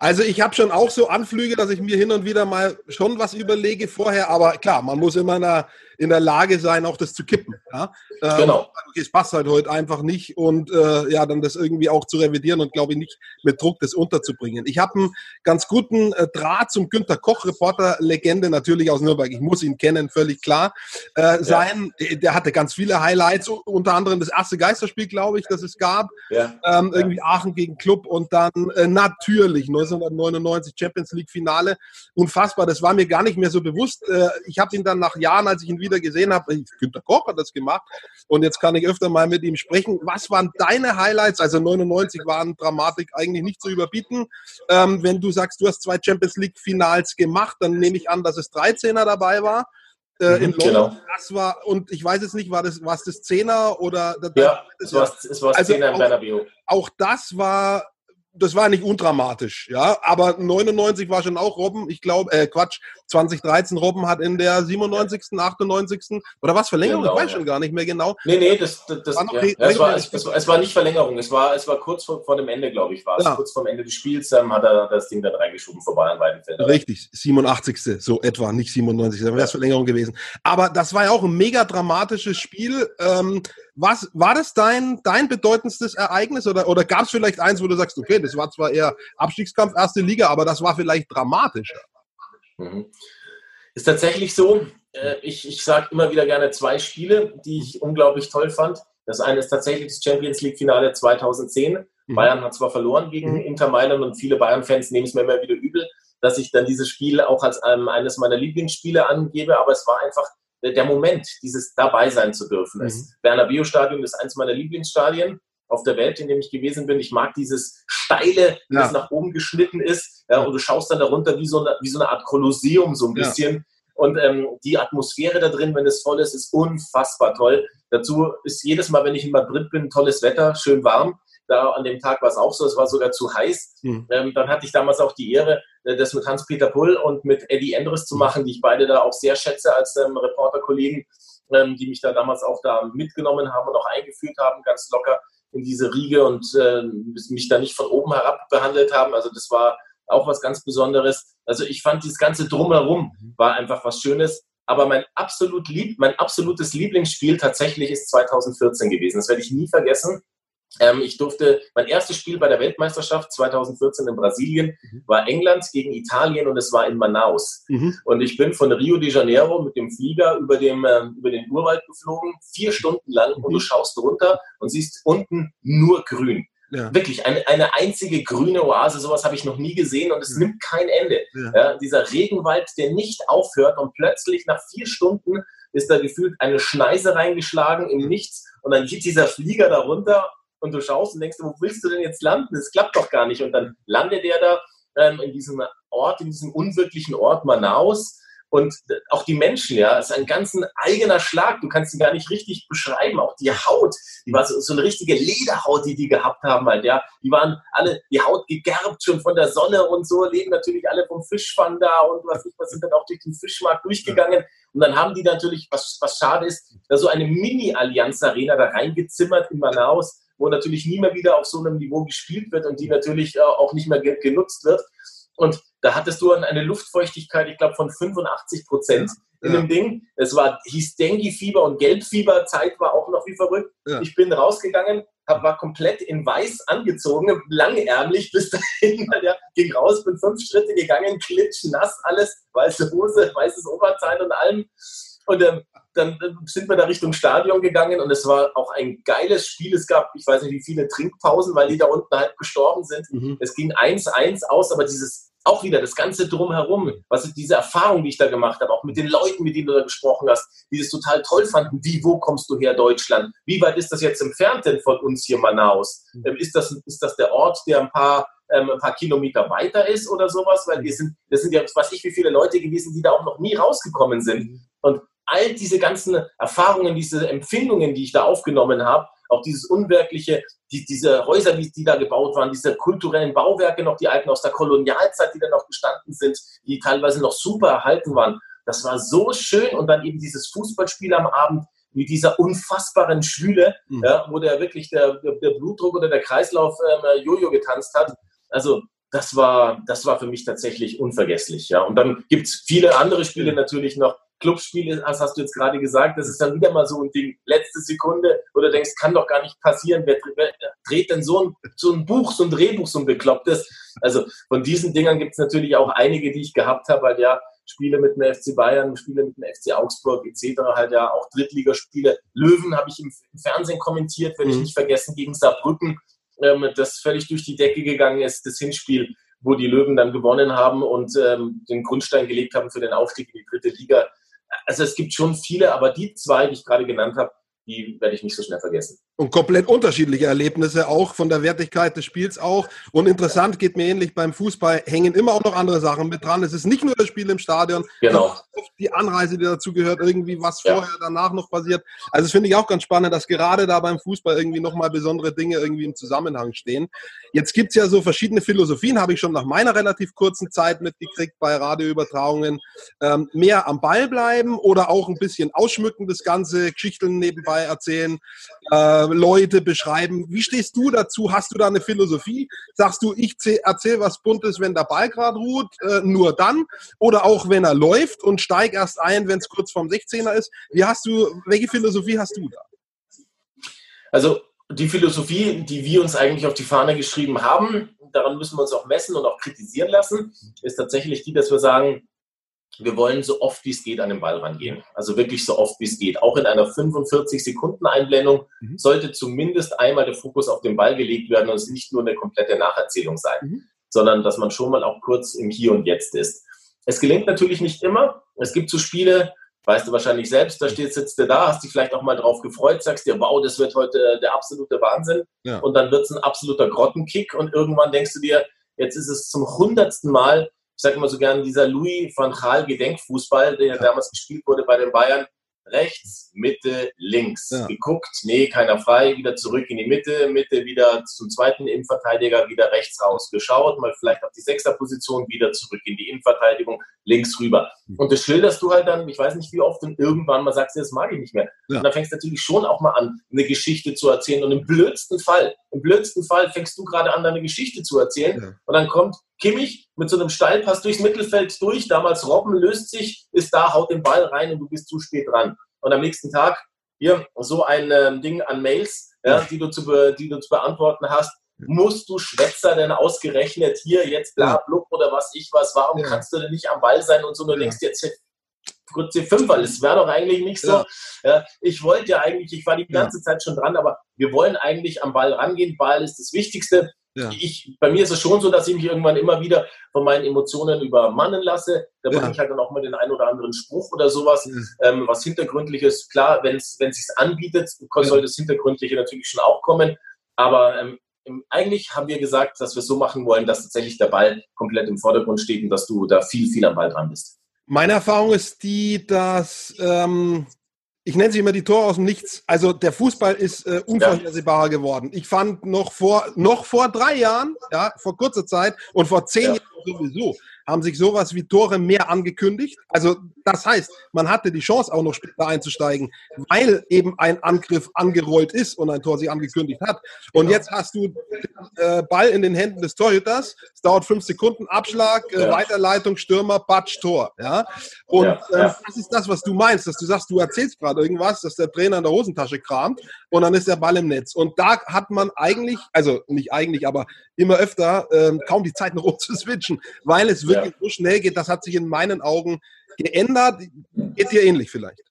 Also ich habe schon auch so Anflüge, dass ich mir hin und wieder mal schon was überlege vorher, aber klar, man muss immer in der, in der Lage sein, auch das zu kippen. Ja? Ähm, genau. okay, es passt halt heute einfach nicht und äh, ja, dann das irgendwie auch zu revidieren und glaube ich nicht mit Druck das unterzubringen. Ich habe einen ganz guten äh, Draht zum Günter Koch, Reporter-Legende natürlich aus Nürnberg. Ich muss ihn kennen, völlig klar. Äh, sein, ja. der hatte ganz viele Highlights, unter anderem das erste Geisterspiel, glaube ich, das es gab. Ja. Ähm, irgendwie Aachen gegen Club und dann äh, natürlich 1999 Champions League Finale. Unfassbar, das war mir gar nicht mehr so bewusst. Äh, ich habe ihn dann nach Jahren, als ich ihn wieder gesehen habe, Günter Koch hat das gemacht und jetzt kann ich öfter mal mit ihm sprechen. Was waren deine Highlights? Also 99 waren Dramatik eigentlich nicht zu überbieten. Ähm, wenn du sagst, du hast zwei Champions League Finals gemacht, dann nehme ich an, dass es 13er dabei war. Äh, in mhm, London. Genau. Das war, und ich weiß jetzt nicht, war das, war es das Zehner oder? Ja, es war, es war also Zehner im Bernabeu. Auch das war das war nicht undramatisch, ja. Aber 99 war schon auch Robben. Ich glaube, äh, Quatsch, 2013 Robben hat in der 97., 98. oder was Verlängerung? Genau, ich weiß ja. schon gar nicht mehr genau. Nee, nee, das, das, das ja. ja, es, war, es, es, war nicht Verlängerung. Es war, es war kurz vor, vor dem Ende, glaube ich, war es. Ja. Kurz vor dem Ende des Spiels ähm, hat er das Ding dann reingeschoben vorbei an beiden Feldern. Richtig, 87. so etwa, nicht 97. Da wäre es Verlängerung gewesen. Aber das war ja auch ein mega dramatisches Spiel. Ähm, Was war das dein, dein bedeutendstes Ereignis oder, oder gab es vielleicht eins, wo du sagst, okay, das war zwar eher Abstiegskampf, erste Liga, aber das war vielleicht dramatischer? Mhm. Ist tatsächlich so. Äh, ich, ich sage immer wieder gerne zwei Spiele, die ich unglaublich toll fand. Das eine ist tatsächlich das Champions League-Finale 2010. Mhm. Bayern hat zwar verloren gegen mhm. Inter Mailand und viele Bayern-Fans nehmen es mir immer wieder übel, dass ich dann dieses Spiel auch als ähm, eines meiner Lieblingsspiele angebe, aber es war einfach der Moment, dieses dabei sein zu dürfen. Mhm. Das Bernabeu Stadion ist eines meiner Lieblingsstadien auf der Welt, in dem ich gewesen bin. Ich mag dieses steile, ja. es nach oben geschnitten ist, ja, und du schaust dann darunter wie so eine, wie so eine Art Kolosseum so ein bisschen. Ja. Und ähm, die Atmosphäre da drin, wenn es voll ist, ist unfassbar toll. Dazu ist jedes Mal, wenn ich in Madrid bin, tolles Wetter, schön warm. Da an dem Tag war es auch so, es war sogar zu heiß. Mhm. Ähm, dann hatte ich damals auch die Ehre, äh, das mit Hans-Peter Pull und mit Eddie Endres zu machen, die ich beide da auch sehr schätze als ähm, Reporterkollegen, ähm, die mich da damals auch da mitgenommen haben und auch eingeführt haben, ganz locker in diese Riege und äh, mich da nicht von oben herab behandelt haben. Also das war auch was ganz Besonderes. Also ich fand dieses ganze Drumherum war einfach was Schönes. Aber mein absolut lieb, mein absolutes Lieblingsspiel tatsächlich ist 2014 gewesen. Das werde ich nie vergessen. Ähm, ich durfte, mein erstes Spiel bei der Weltmeisterschaft 2014 in Brasilien mhm. war England gegen Italien und es war in Manaus. Mhm. Und ich bin von Rio de Janeiro mit dem Flieger über, dem, äh, über den Urwald geflogen, vier Stunden lang mhm. und du schaust runter und siehst unten nur grün. Ja. Wirklich eine, eine einzige grüne Oase, sowas habe ich noch nie gesehen und es ja. nimmt kein Ende. Ja. ja. dieser Regenwald, der nicht aufhört und plötzlich nach vier Stunden ist da gefühlt eine Schneise reingeschlagen im Nichts und dann geht dieser Flieger da runter und du schaust und denkst, wo willst du denn jetzt landen? Das klappt doch gar nicht. Und dann landet er da ähm, in diesem Ort, in diesem unwirklichen Ort Manaus. Und auch die Menschen, ja, ist ein ganz eigener Schlag. Du kannst ihn gar nicht richtig beschreiben. Auch die Haut, die war so, so eine richtige Lederhaut, die die gehabt haben halt, ja. Die waren alle, die Haut gegerbt schon von der Sonne und so, leben natürlich alle vom Fischfang da und was nicht, was sind dann auch durch den Fischmarkt durchgegangen. Und dann haben die natürlich, was, was schade ist, da so eine Mini-Allianz-Arena da reingezimmert in Manaus wo natürlich nie mehr wieder auf so einem Niveau gespielt wird und die natürlich äh, auch nicht mehr genutzt wird. Und da hattest du eine Luftfeuchtigkeit, ich glaube, von 85 Prozent in ja. dem Ding. Es war, hieß Dengue-Fieber und Gelbfieber-Zeit war auch noch wie verrückt. Ja. Ich bin rausgegangen, hab, war komplett in weiß angezogen, langärmlich bis [LAUGHS] dahin, ja, ging raus, bin fünf Schritte gegangen, klitschnass, alles, weiße Hose, weißes Oberteil und allem. Und ähm, dann sind wir da Richtung Stadion gegangen und es war auch ein geiles Spiel. Es gab, ich weiß nicht, wie viele Trinkpausen, weil die da unten halt gestorben sind. Mhm. Es ging 1-1 aus, aber dieses auch wieder das Ganze drumherum, was ist diese Erfahrung, die ich da gemacht habe, auch mit den Leuten, mit denen du da gesprochen hast, die das total toll fanden. Wie, wo kommst du her, Deutschland? Wie weit ist das jetzt entfernt denn von uns hier Manaus? Mhm. Ähm, ist, das, ist das der Ort, der ein paar, ähm, ein paar Kilometer weiter ist oder sowas? Weil wir sind, das sind ja, weiß ich, wie viele Leute gewesen, die da auch noch nie rausgekommen sind. Mhm. Und all diese ganzen Erfahrungen, diese Empfindungen, die ich da aufgenommen habe, auch dieses Unwirkliche, die, diese Häuser, die, die da gebaut waren, diese kulturellen Bauwerke noch, die alten aus der Kolonialzeit, die da noch gestanden sind, die teilweise noch super erhalten waren. Das war so schön und dann eben dieses Fußballspiel am Abend mit dieser unfassbaren Schwüle, mhm. ja, wo der wirklich der, der, Blutdruck oder der Kreislauf ähm, Jojo getanzt hat. Also das war, das war für mich tatsächlich unvergesslich. Ja. Und dann gibt es viele andere Spiele natürlich noch, Clubspiele, das hast du jetzt gerade gesagt, das ist dann wieder mal so ein Ding, letzte Sekunde, wo du denkst, kann doch gar nicht passieren, wer, wer dreht denn so ein, so ein Buch, so ein Drehbuch, so ein beklopptes? Also von diesen Dingern gibt es natürlich auch einige, die ich gehabt habe, weil ja Spiele mit dem FC Bayern, Spiele mit dem FC Augsburg etc., halt ja auch Drittligaspiele. Löwen habe ich im, im, Fernsehen kommentiert, werde ich mhm. nicht vergessen, gegen Saarbrücken, ähm, das völlig durch die Decke gegangen ist, das Hinspiel wo die Löwen dann gewonnen haben und ähm, den Grundstein gelegt haben für den Aufstieg in die dritte Liga also es gibt schon viele, aber die zwei, die ich gerade genannt habe, die werde ich nicht so schnell vergessen. Und komplett unterschiedliche Erlebnisse auch von der Wertigkeit des Spiels auch. Und interessant geht mir ähnlich beim Fußball, hängen immer auch noch andere Sachen mit dran. Es ist nicht nur das Spiel im Stadion, genau. die Anreise, die dazu gehört, irgendwie was ja. vorher, danach noch passiert. Also das finde ich auch ganz spannend, dass gerade da beim Fußball irgendwie nochmal besondere Dinge irgendwie im Zusammenhang stehen. Jetzt gibt es ja so verschiedene Philosophien, habe ich schon nach meiner relativ kurzen Zeit mitgekriegt bei Radioübertragungen. Ähm, mehr am Ball bleiben oder auch ein bisschen ausschmücken, das Ganze, Geschichten nebenbei erzählen. Äh, Leute beschreiben. Wie stehst du dazu? Hast du da eine Philosophie? Sagst du, ich erzähle was Buntes, wenn der Ball gerade ruht, äh, nur dann? Oder auch wenn er läuft und steig erst ein, wenn es kurz vorm 16er ist? Wie hast du, welche Philosophie hast du da? Also die Philosophie, die wir uns eigentlich auf die Fahne geschrieben haben, daran müssen wir uns auch messen und auch kritisieren lassen, ist tatsächlich die, dass wir sagen, wir wollen so oft wie es geht an den Ball rangehen. Also wirklich so oft wie es geht. Auch in einer 45-Sekunden-Einblendung mhm. sollte zumindest einmal der Fokus auf den Ball gelegt werden und es nicht nur eine komplette Nacherzählung sein, mhm. sondern dass man schon mal auch kurz im Hier und Jetzt ist. Es gelingt natürlich nicht immer. Es gibt so Spiele, weißt du wahrscheinlich selbst, da steht, sitzt du da, hast dich vielleicht auch mal drauf gefreut, sagst dir, wow, das wird heute der absolute Wahnsinn. Ja. Und dann wird es ein absoluter Grottenkick und irgendwann denkst du dir, jetzt ist es zum hundertsten Mal ich sage immer so gerne, dieser Louis van Gaal Gedenkfußball, der ja. damals gespielt wurde bei den Bayern, rechts, Mitte, links. Ja. Geguckt, nee, keiner frei, wieder zurück in die Mitte, Mitte wieder zum zweiten Innenverteidiger, wieder rechts raus. Geschaut, mal vielleicht auf die Sechserposition, wieder zurück in die Innenverteidigung, links rüber. Mhm. Und das schilderst du halt dann, ich weiß nicht wie oft, und irgendwann mal sagst du, das mag ich nicht mehr. Ja. Und dann fängst du natürlich schon auch mal an, eine Geschichte zu erzählen. Und im blödsten Fall, im blödsten Fall fängst du gerade an, deine Geschichte zu erzählen. Ja. Und dann kommt Kimmich mit so einem Steilpass durchs Mittelfeld durch, damals Robben löst sich, ist da, haut den Ball rein und du bist zu spät dran. Und am nächsten Tag hier so ein ähm, Ding an Mails, ja, die, du zu die du zu beantworten hast. Musst du Schwätzer denn ausgerechnet hier jetzt bla blub oder was ich was, warum ja. kannst du denn nicht am Ball sein und so, du ja. denkst jetzt gut C5, weil es wäre doch eigentlich nicht so. Ja. Ich wollte ja eigentlich, ich war die ganze. Zeit schon dran, aber wir wollen eigentlich am Ball rangehen. Ball ist das Wichtigste. Ja. Ich, bei mir ist es schon so, dass ich mich irgendwann immer wieder von meinen Emotionen übermannen lasse. Da bringe ja. ich halt dann auch mal den einen oder anderen Spruch oder sowas, ja. ähm, was hintergründliches. Klar, wenn es sich anbietet, soll das Hintergründliche natürlich schon auch kommen. Aber ähm, eigentlich haben wir gesagt, dass wir es so machen wollen, dass tatsächlich der Ball komplett im Vordergrund steht und dass du da viel, viel am Ball dran bist. Meine Erfahrung ist die, dass ähm, ich nenne sie immer die Tore aus dem Nichts. Also der Fußball ist äh, unvorhersehbarer ja. geworden. Ich fand noch vor, noch vor drei Jahren, ja, vor kurzer Zeit und vor zehn ja. Jahren sowieso, haben sich sowas wie Tore mehr angekündigt. Also das heißt, man hatte die Chance auch noch später einzusteigen, weil eben ein Angriff angerollt ist und ein Tor sich angekündigt hat. Und genau. jetzt hast du äh, Ball in den Händen des Torhüters. Es dauert fünf Sekunden, Abschlag, äh, ja. Weiterleitung, Stürmer, Batsch, Tor. Ja? Und ja, ja. Äh, das ist das, was du meinst, dass du sagst, du erzählst gerade irgendwas, dass der Trainer in der Hosentasche kramt und dann ist der Ball im Netz. Und da hat man eigentlich, also nicht eigentlich, aber immer öfter ähm, kaum die Zeit noch [LAUGHS] umzuswitchen, weil es wirklich so schnell geht. Das hat sich in meinen Augen geändert. Geht dir ähnlich vielleicht?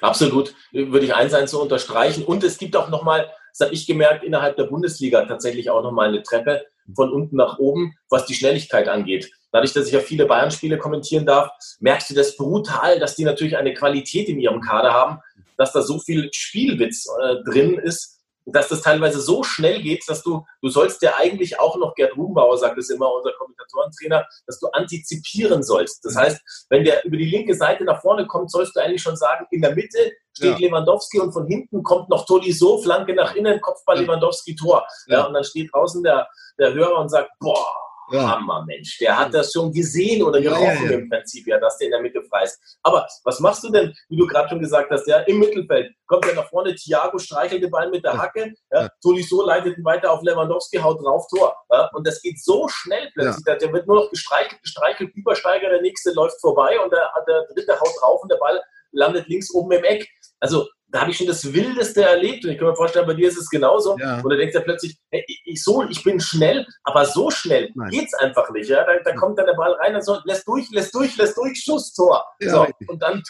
Absolut, würde ich eins eins so unterstreichen. Und es gibt auch nochmal, das habe ich gemerkt, innerhalb der Bundesliga tatsächlich auch nochmal eine Treppe von unten nach oben, was die Schnelligkeit angeht. Dadurch, dass ich ja viele Bayern-Spiele kommentieren darf, merkst du das brutal, dass die natürlich eine Qualität in ihrem Kader haben, dass da so viel Spielwitz äh, drin ist, dass das teilweise so schnell geht, dass du, du sollst ja eigentlich auch noch, Gerd Rubenbauer sagt es immer, unser Kommentatorentrainer, dass du antizipieren sollst. Das heißt, wenn der über die linke Seite nach vorne kommt, sollst du eigentlich schon sagen, in der Mitte steht ja. Lewandowski und von hinten kommt noch Tolisso, Flanke nach innen, Kopfball Lewandowski, Tor. Ja, und dann steht draußen der, der Hörer und sagt, boah, ja. Hammer, Mensch. Der hat das schon gesehen oder gerochen ja, ja, im Prinzip, ja, dass der in der Mitte frei ist. Aber was machst du denn, wie du gerade schon gesagt hast, ja, im Mittelfeld kommt ja nach vorne, Thiago streichelt den Ball mit der Hacke, ja, Tolisso leitet ihn weiter auf Lewandowski, haut drauf, Tor. Und das geht so schnell plötzlich, der wird nur noch gestreichelt, gestreichelt, Übersteiger, der nächste läuft vorbei und der, der dritte haut drauf und der Ball landet links oben im Eck. Also da habe ich schon das Wildeste erlebt und ich kann mir vorstellen, bei dir ist es genauso. Ja. Und da denkst du plötzlich, hey, ich, so, ich bin schnell, aber so schnell geht es einfach nicht. Ja? Da, da kommt dann der Ball rein und so, lässt durch, lässt durch, lässt durch, Schuss, Tor. Ja, so, und dann,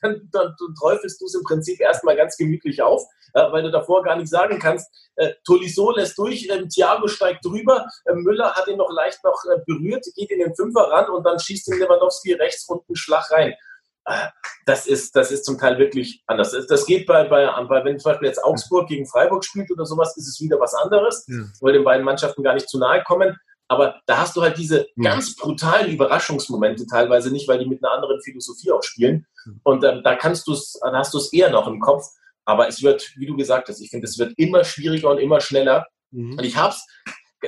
dann, dann, dann träufelst du es im Prinzip erstmal ganz gemütlich auf, ja, weil du davor gar nicht sagen kannst, äh, Tolisso lässt durch, äh, Thiago steigt drüber, äh, Müller hat ihn noch leicht noch äh, berührt, geht in den Fünfer ran und dann schießt den Lewandowski rechts unten Schlag rein das ist, das ist zum Teil wirklich anders. Das geht bei, bei, bei wenn zum Beispiel jetzt Augsburg gegen Freiburg spielt oder sowas, ist es wieder was anderes, ja. weil den beiden Mannschaften gar nicht zu nahe kommen. Aber da hast du halt diese ganz brutalen Überraschungsmomente teilweise nicht, weil die mit einer anderen Philosophie auch spielen. Und ähm, da kannst du es, da hast du es eher noch im Kopf. Aber es wird, wie du gesagt hast, ich finde, es wird immer schwieriger und immer schneller. Mhm. Und ich habe es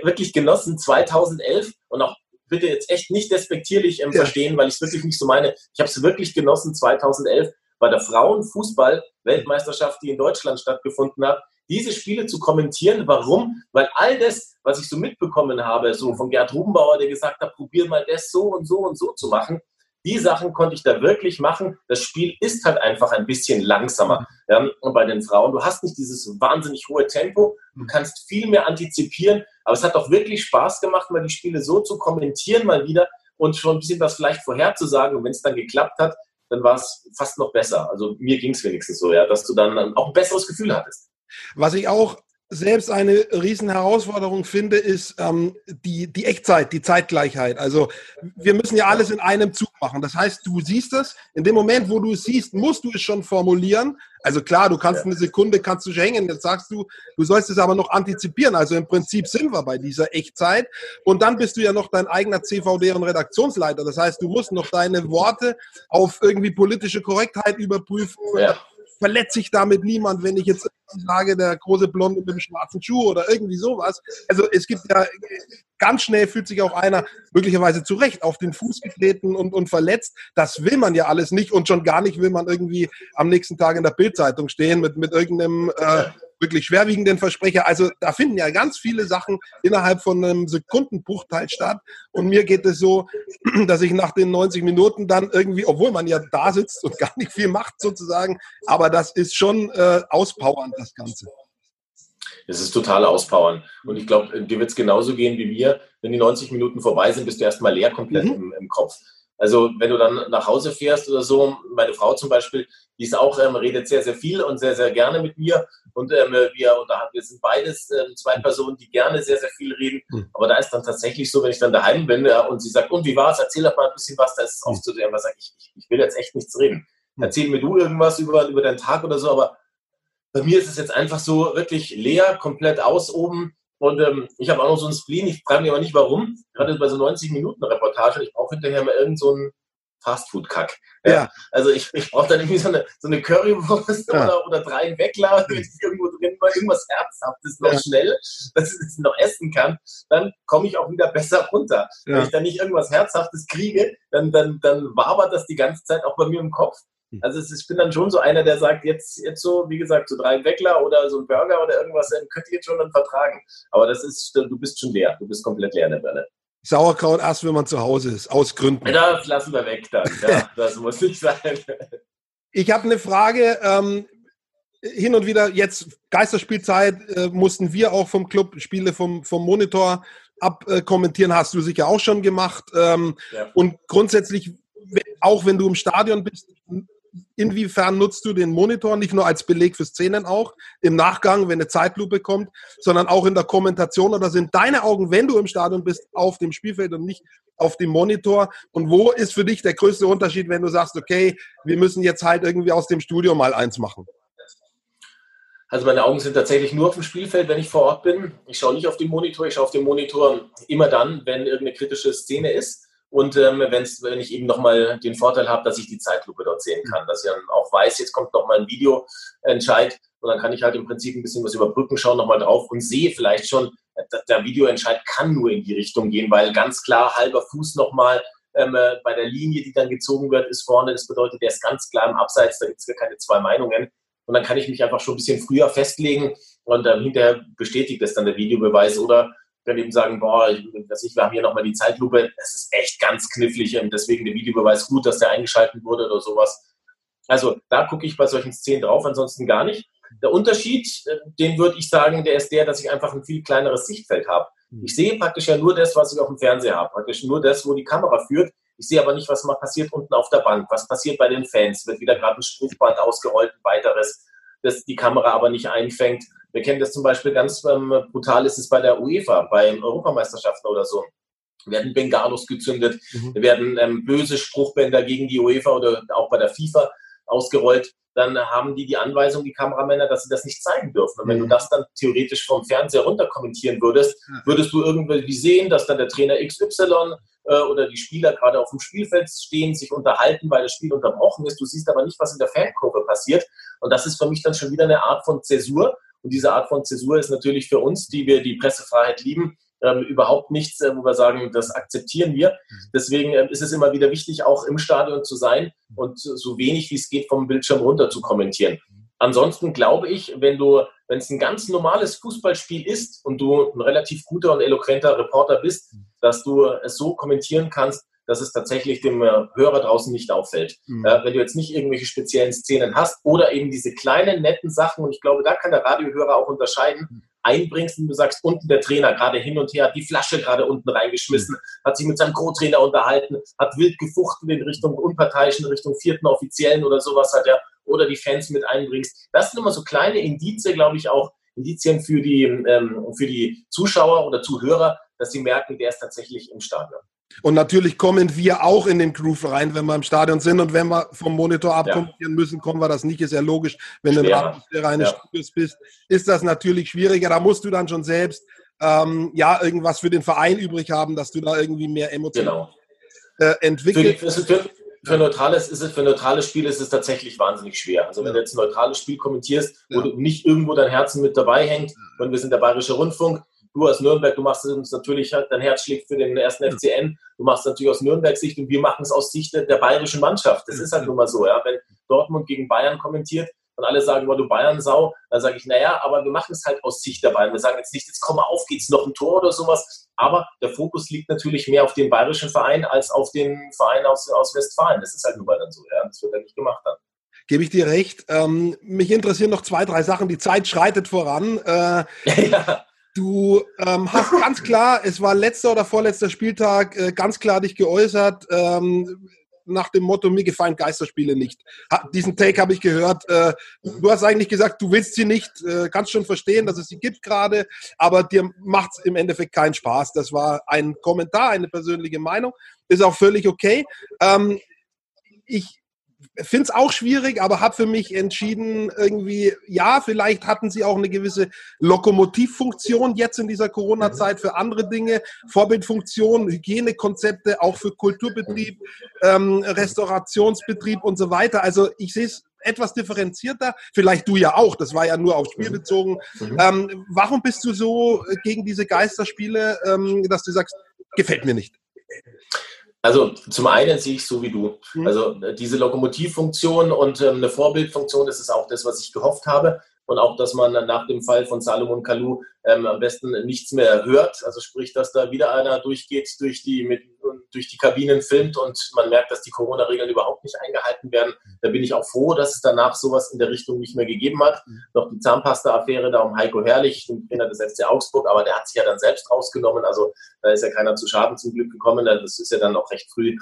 wirklich genossen 2011 und auch bitte jetzt echt nicht despektierlich ähm, ja. verstehen, weil ich es wirklich nicht so meine. Ich habe es wirklich genossen 2011 bei der Frauenfußball-Weltmeisterschaft, die in Deutschland stattgefunden hat, diese Spiele zu kommentieren. Warum? Weil all das, was ich so mitbekommen habe, so von Gerd Rubenbauer, der gesagt hat, probier mal das so und so und so zu machen, Die Sachen konnte ich da wirklich machen. Das Spiel ist halt einfach ein bisschen langsamer. Ja, und bei den Frauen, du hast nicht dieses wahnsinnig hohe Tempo, du kannst viel mehr antizipieren, aber es hat doch wirklich Spaß gemacht, mal die Spiele so zu kommentieren mal wieder und schon ein bisschen was vielleicht vorherzusagen. Und wenn es dann geklappt hat, dann war es fast noch besser. Also mir ging es wenigstens so, ja, dass du dann auch ein besseres Gefühl hattest. Was ich auch selbst eine riesen Herausforderung finde, ist ähm, die, die Echtzeit, die Zeitgleichheit. Also wir müssen ja alles in einem Zug machen. Das heißt, du siehst es, in dem Moment, wo du es siehst, musst du es schon formulieren. Also klar, du kannst eine Sekunde, kannst du hängen, jetzt sagst du, du sollst es aber noch antizipieren. Also im Prinzip sind wir bei dieser Echtzeit. Und dann bist du ja noch dein eigener CVD und Redaktionsleiter. Das heißt, du musst noch deine Worte auf irgendwie politische Korrektheit überprüfen. Ja verletze ich damit niemand, wenn ich jetzt sage, der große Blonde mit dem schwarzen Schuh oder irgendwie sowas. Also es gibt ja, ganz schnell fühlt sich auch einer möglicherweise zu Recht auf den Fuß getreten und, und verletzt. Das will man ja alles nicht und schon gar nicht will man irgendwie am nächsten Tag in der Bildzeitung stehen mit, mit irgendeinem äh, wirklich schwerwiegenden Versprecher. Also da finden ja ganz viele Sachen innerhalb von einem Sekundenbruchteil statt. Und mir geht es so, [CLEARS THROAT] dass ich nach den 90 Minuten dann irgendwie, obwohl man ja da sitzt und gar nicht viel macht sozusagen, aber das ist schon äh, auspowernd, das Ganze. Es ist total auspowern. Und ich glaube, dir wird es genauso gehen wie mir. Wenn die 90 Minuten vorbei sind, bist du erstmal leer komplett mhm. im, im Kopf. Also wenn du dann nach Hause fährst oder so, meine Frau zum Beispiel, die ist auch, ähm, redet sehr, sehr viel und sehr, sehr gerne mit mir. Und ähm, wir, wir sind beides ähm, zwei Personen, die gerne sehr, sehr viel reden. Mhm. Aber da ist dann tatsächlich so, wenn ich dann daheim bin ja, und sie sagt, und wie war es? Erzähl doch mal ein bisschen was, da ist es oft so, was sage ich, ich, ich will jetzt echt nichts reden. Hm. Erzähl mir du irgendwas über, über deinen Tag oder so, aber bei mir ist es jetzt einfach so wirklich leer, komplett aus oben. Und ähm, ich habe auch noch so einen Spleen, ich frage mich aber nicht warum, gerade bei so 90 Minuten Reportage, ich brauche hinterher mal irgend so einen Fastfood-Kack. Ja. ja. Also ich, ich brauche dann irgendwie so eine, so eine Currywurst ja. oder, oder drei Weckler, damit ich irgendwo drin mal irgendwas Herzhaftes noch ja. schnell, dass ich es noch essen kann, dann komme ich auch wieder besser runter. Wenn ich dann nicht irgendwas Herzhaftes kriege, dann, dann, dann wabert das die ganze Zeit auch bei mir im Kopf. Hm. Also ist, ich bin dann schon so einer, der sagt, jetzt, jetzt so, wie gesagt, so drei Weckler oder so ein Burger oder irgendwas, dann könnt ihr jetzt schon dann vertragen. Aber das ist, du bist schon leer. Du bist komplett leer in der Birne. Sauerkraut erst, wenn man zu Hause ist, aus Gründen. Das lassen wir weg dann. Ja, [LAUGHS] das muss nicht sein. Ich habe eine Frage. Ähm, hin und wieder, jetzt Geisterspielzeit, äh, mussten wir auch vom Club Spiele vom, vom Monitor abkommentieren, äh, hast du sicher auch schon gemacht. Ähm, ja. Und grundsätzlich auch wenn du im Stadion bist, inwiefern nutzt du den Monitor nicht nur als Beleg für Szenen auch im Nachgang, wenn eine Zeitlupe kommt, sondern auch in der Kommentation oder sind deine Augen, wenn du im Stadion bist, auf dem Spielfeld und nicht auf dem Monitor? Und wo ist für dich der größte Unterschied, wenn du sagst, okay, wir müssen jetzt halt irgendwie aus dem Studio mal eins machen? Also meine Augen sind tatsächlich nur auf dem Spielfeld, wenn ich vor Ort bin. Ich schaue nicht auf den Monitor, ich schaue auf den Monitor immer dann, wenn irgendeine kritische Szene ist. Und ähm, wenn's, wenn ich eben nochmal den Vorteil habe, dass ich die Zeitlupe dort sehen kann, dass ich dann auch weiß, jetzt kommt nochmal ein Videoentscheid und dann kann ich halt im Prinzip ein bisschen was überbrücken, schauen nochmal drauf und sehe vielleicht schon, der Videoentscheid kann nur in die Richtung gehen, weil ganz klar halber Fuß nochmal ähm, äh, bei der Linie, die dann gezogen wird, ist vorne. Das bedeutet, der ist ganz klar im Abseits, da gibt es gar keine zwei Meinungen. Und dann kann ich mich einfach schon ein bisschen früher festlegen und ähm, hinterher bestätigt das dann der Videobeweis oder kann eben sagen, boah, ich, ich, wir haben hier nochmal die Zeitlupe, das ist echt ganz knifflig und deswegen der Videobeweis gut, dass der eingeschaltet wurde oder sowas. Also da gucke ich bei solchen Szenen drauf, ansonsten gar nicht. Der Unterschied, äh, den würde ich sagen, der ist der, dass ich einfach ein viel kleineres Sichtfeld habe. Hm. Ich sehe praktisch ja nur das, was ich auf dem Fernseher habe, praktisch nur das, wo die Kamera führt. Ich sehe aber nicht, was mal passiert unten auf der Bank, was passiert bei den Fans. Wird wieder gerade ein Spruchband ausgerollt, ein weiteres, das die Kamera aber nicht einfängt. Wir kennen das zum Beispiel ganz ähm, brutal, ist es bei der UEFA, bei Europameisterschaften oder so. Werden Bengalos gezündet, mhm. werden ähm, böse Spruchbänder gegen die UEFA oder auch bei der FIFA ausgerollt. Dann haben die die Anweisung, die Kameramänner, dass sie das nicht zeigen dürfen. Und wenn mhm. du das dann theoretisch vom Fernseher runter kommentieren würdest, würdest du irgendwie sehen, dass dann der Trainer XY äh, oder die Spieler gerade auf dem Spielfeld stehen, sich unterhalten, weil das Spiel unterbrochen ist. Du siehst aber nicht, was in der Fankurve passiert. Und das ist für mich dann schon wieder eine Art von Zäsur, und diese Art von Zäsur ist natürlich für uns, die wir die Pressefreiheit lieben, ähm, überhaupt nichts, äh, wo wir sagen, das akzeptieren wir. Mhm. Deswegen ähm, ist es immer wieder wichtig, auch im Stadion zu sein und so wenig wie es geht vom Bildschirm runter zu kommentieren. Ansonsten glaube ich, wenn du, wenn es ein ganz normales Fußballspiel ist und du ein relativ guter und eloquenter Reporter bist, dass du es so kommentieren kannst, dass es tatsächlich dem äh, Hörer draußen nicht auffällt. Mhm. Äh, wenn du jetzt nicht irgendwelche speziellen Szenen hast oder eben diese kleinen, netten Sachen, und ich glaube, da kann der Radiohörer auch unterscheiden, mhm. einbringst und du sagst, unten der Trainer gerade hin und her, hat die Flasche gerade unten reingeschmissen, mhm. hat sich mit seinem Co-Trainer unterhalten, hat wild gefuchtelt in Richtung Unparteiischen, Richtung vierten Offiziellen oder sowas hat er, oder die Fans mit einbringst. Das sind immer so kleine Indizien, glaube ich, auch Indizien für die, ähm, für die Zuschauer oder Zuhörer, dass sie merken, der ist tatsächlich im Stadion. Und natürlich kommen wir auch in den Groove rein, wenn wir im Stadion sind. Und wenn wir vom Monitor abkommentieren ja. müssen, kommen wir das nicht. Ist ja logisch. Wenn Schwer. du in der Atmosphäre eines ja. Studios bist, ist das natürlich schwieriger. Da musst du dann schon selbst ähm, ja irgendwas für den Verein übrig haben, dass du da irgendwie mehr Emotionen genau. äh, entwickelst. Für, für, für, neutrales, ist es, für neutrales Spiel ist es tatsächlich wahnsinnig schwer. Also wenn ja. du jetzt ein neutrales Spiel kommentierst, wo du nicht irgendwo dein Herzen mit dabei hängt, und wir sind der Bayerische Rundfunk, du aus Nürnberg, du machst uns natürlich, dein Herz schlägt für den ersten FCN, du machst es natürlich aus Nürnbergs Sicht und wir machen es aus Sicht der bayerischen Mannschaft. Das ist halt nun mal so, ja. Wenn Dortmund gegen Bayern kommentiert und alle sagen, boah, du Bayern-Sau, dann sage ich, naja, aber wir machen es halt aus Sicht der Bayern. Wir sagen jetzt nicht, jetzt komm mal auf, geht's noch ein Tor oder sowas. Aber der Fokus liegt natürlich mehr auf den bayerischen Verein als auf den Verein aus, aus Westfalen. Das ist halt nun mal dann so, ja. Das wird ja nicht gemacht dann gebe ich dir recht. Ähm, mich interessieren noch zwei, drei Sachen. Die Zeit schreitet voran. Äh, [LAUGHS] ja. Du ähm, hast ganz klar, es war letzter oder vorletzter Spieltag, äh, ganz klar dich geäußert ähm, nach dem Motto, mir gefallen Geisterspiele nicht. Ha, diesen Take habe ich gehört. Äh, du hast eigentlich gesagt, du willst sie nicht, äh, kannst schon verstehen, dass es sie gibt gerade, aber dir macht es im Endeffekt keinen Spaß. Das war ein Kommentar, eine persönliche Meinung, ist auch völlig okay. Ähm, ich finde es auch schwierig, aber habe für mich entschieden, irgendwie, ja, vielleicht hatten sie auch eine gewisse Lokomotivfunktion jetzt in dieser Corona-Zeit für andere Dinge, Vorbildfunktion, Hygienekonzepte, auch für Kulturbetrieb, ähm, Restaurationsbetrieb und so weiter. Also ich sehe es etwas differenzierter. Vielleicht du ja auch, das war ja nur aufs Spiel bezogen. Mhm. Ähm, warum bist du so gegen diese Geisterspiele, ähm, dass du sagst, gefällt mir nicht? Also zum einen sehe ich so wie du. Mhm. Also äh, diese Lokomotivfunktion und ähm, eine Vorbildfunktion, das ist auch das, was ich gehofft habe und auch, dass man nach dem Fall von Salomon Kalou ähm, am besten nichts mehr hört. Also sprich, dass da wieder einer durchgeht durch die, mit, durch die Kabinen filmt und man merkt, dass die Corona-Regeln überhaupt nicht eingehalten werden. Da bin ich auch froh, dass es danach sowas in der Richtung nicht mehr gegeben hat. Mhm. Noch die Zahnpasta-Affäre da um Heiko Herrlich, den Trainer des FC Augsburg, aber der hat sich ja dann selbst rausgenommen. Also da ist ja keiner zu Schaden zum Glück gekommen. Das ist ja dann auch recht früh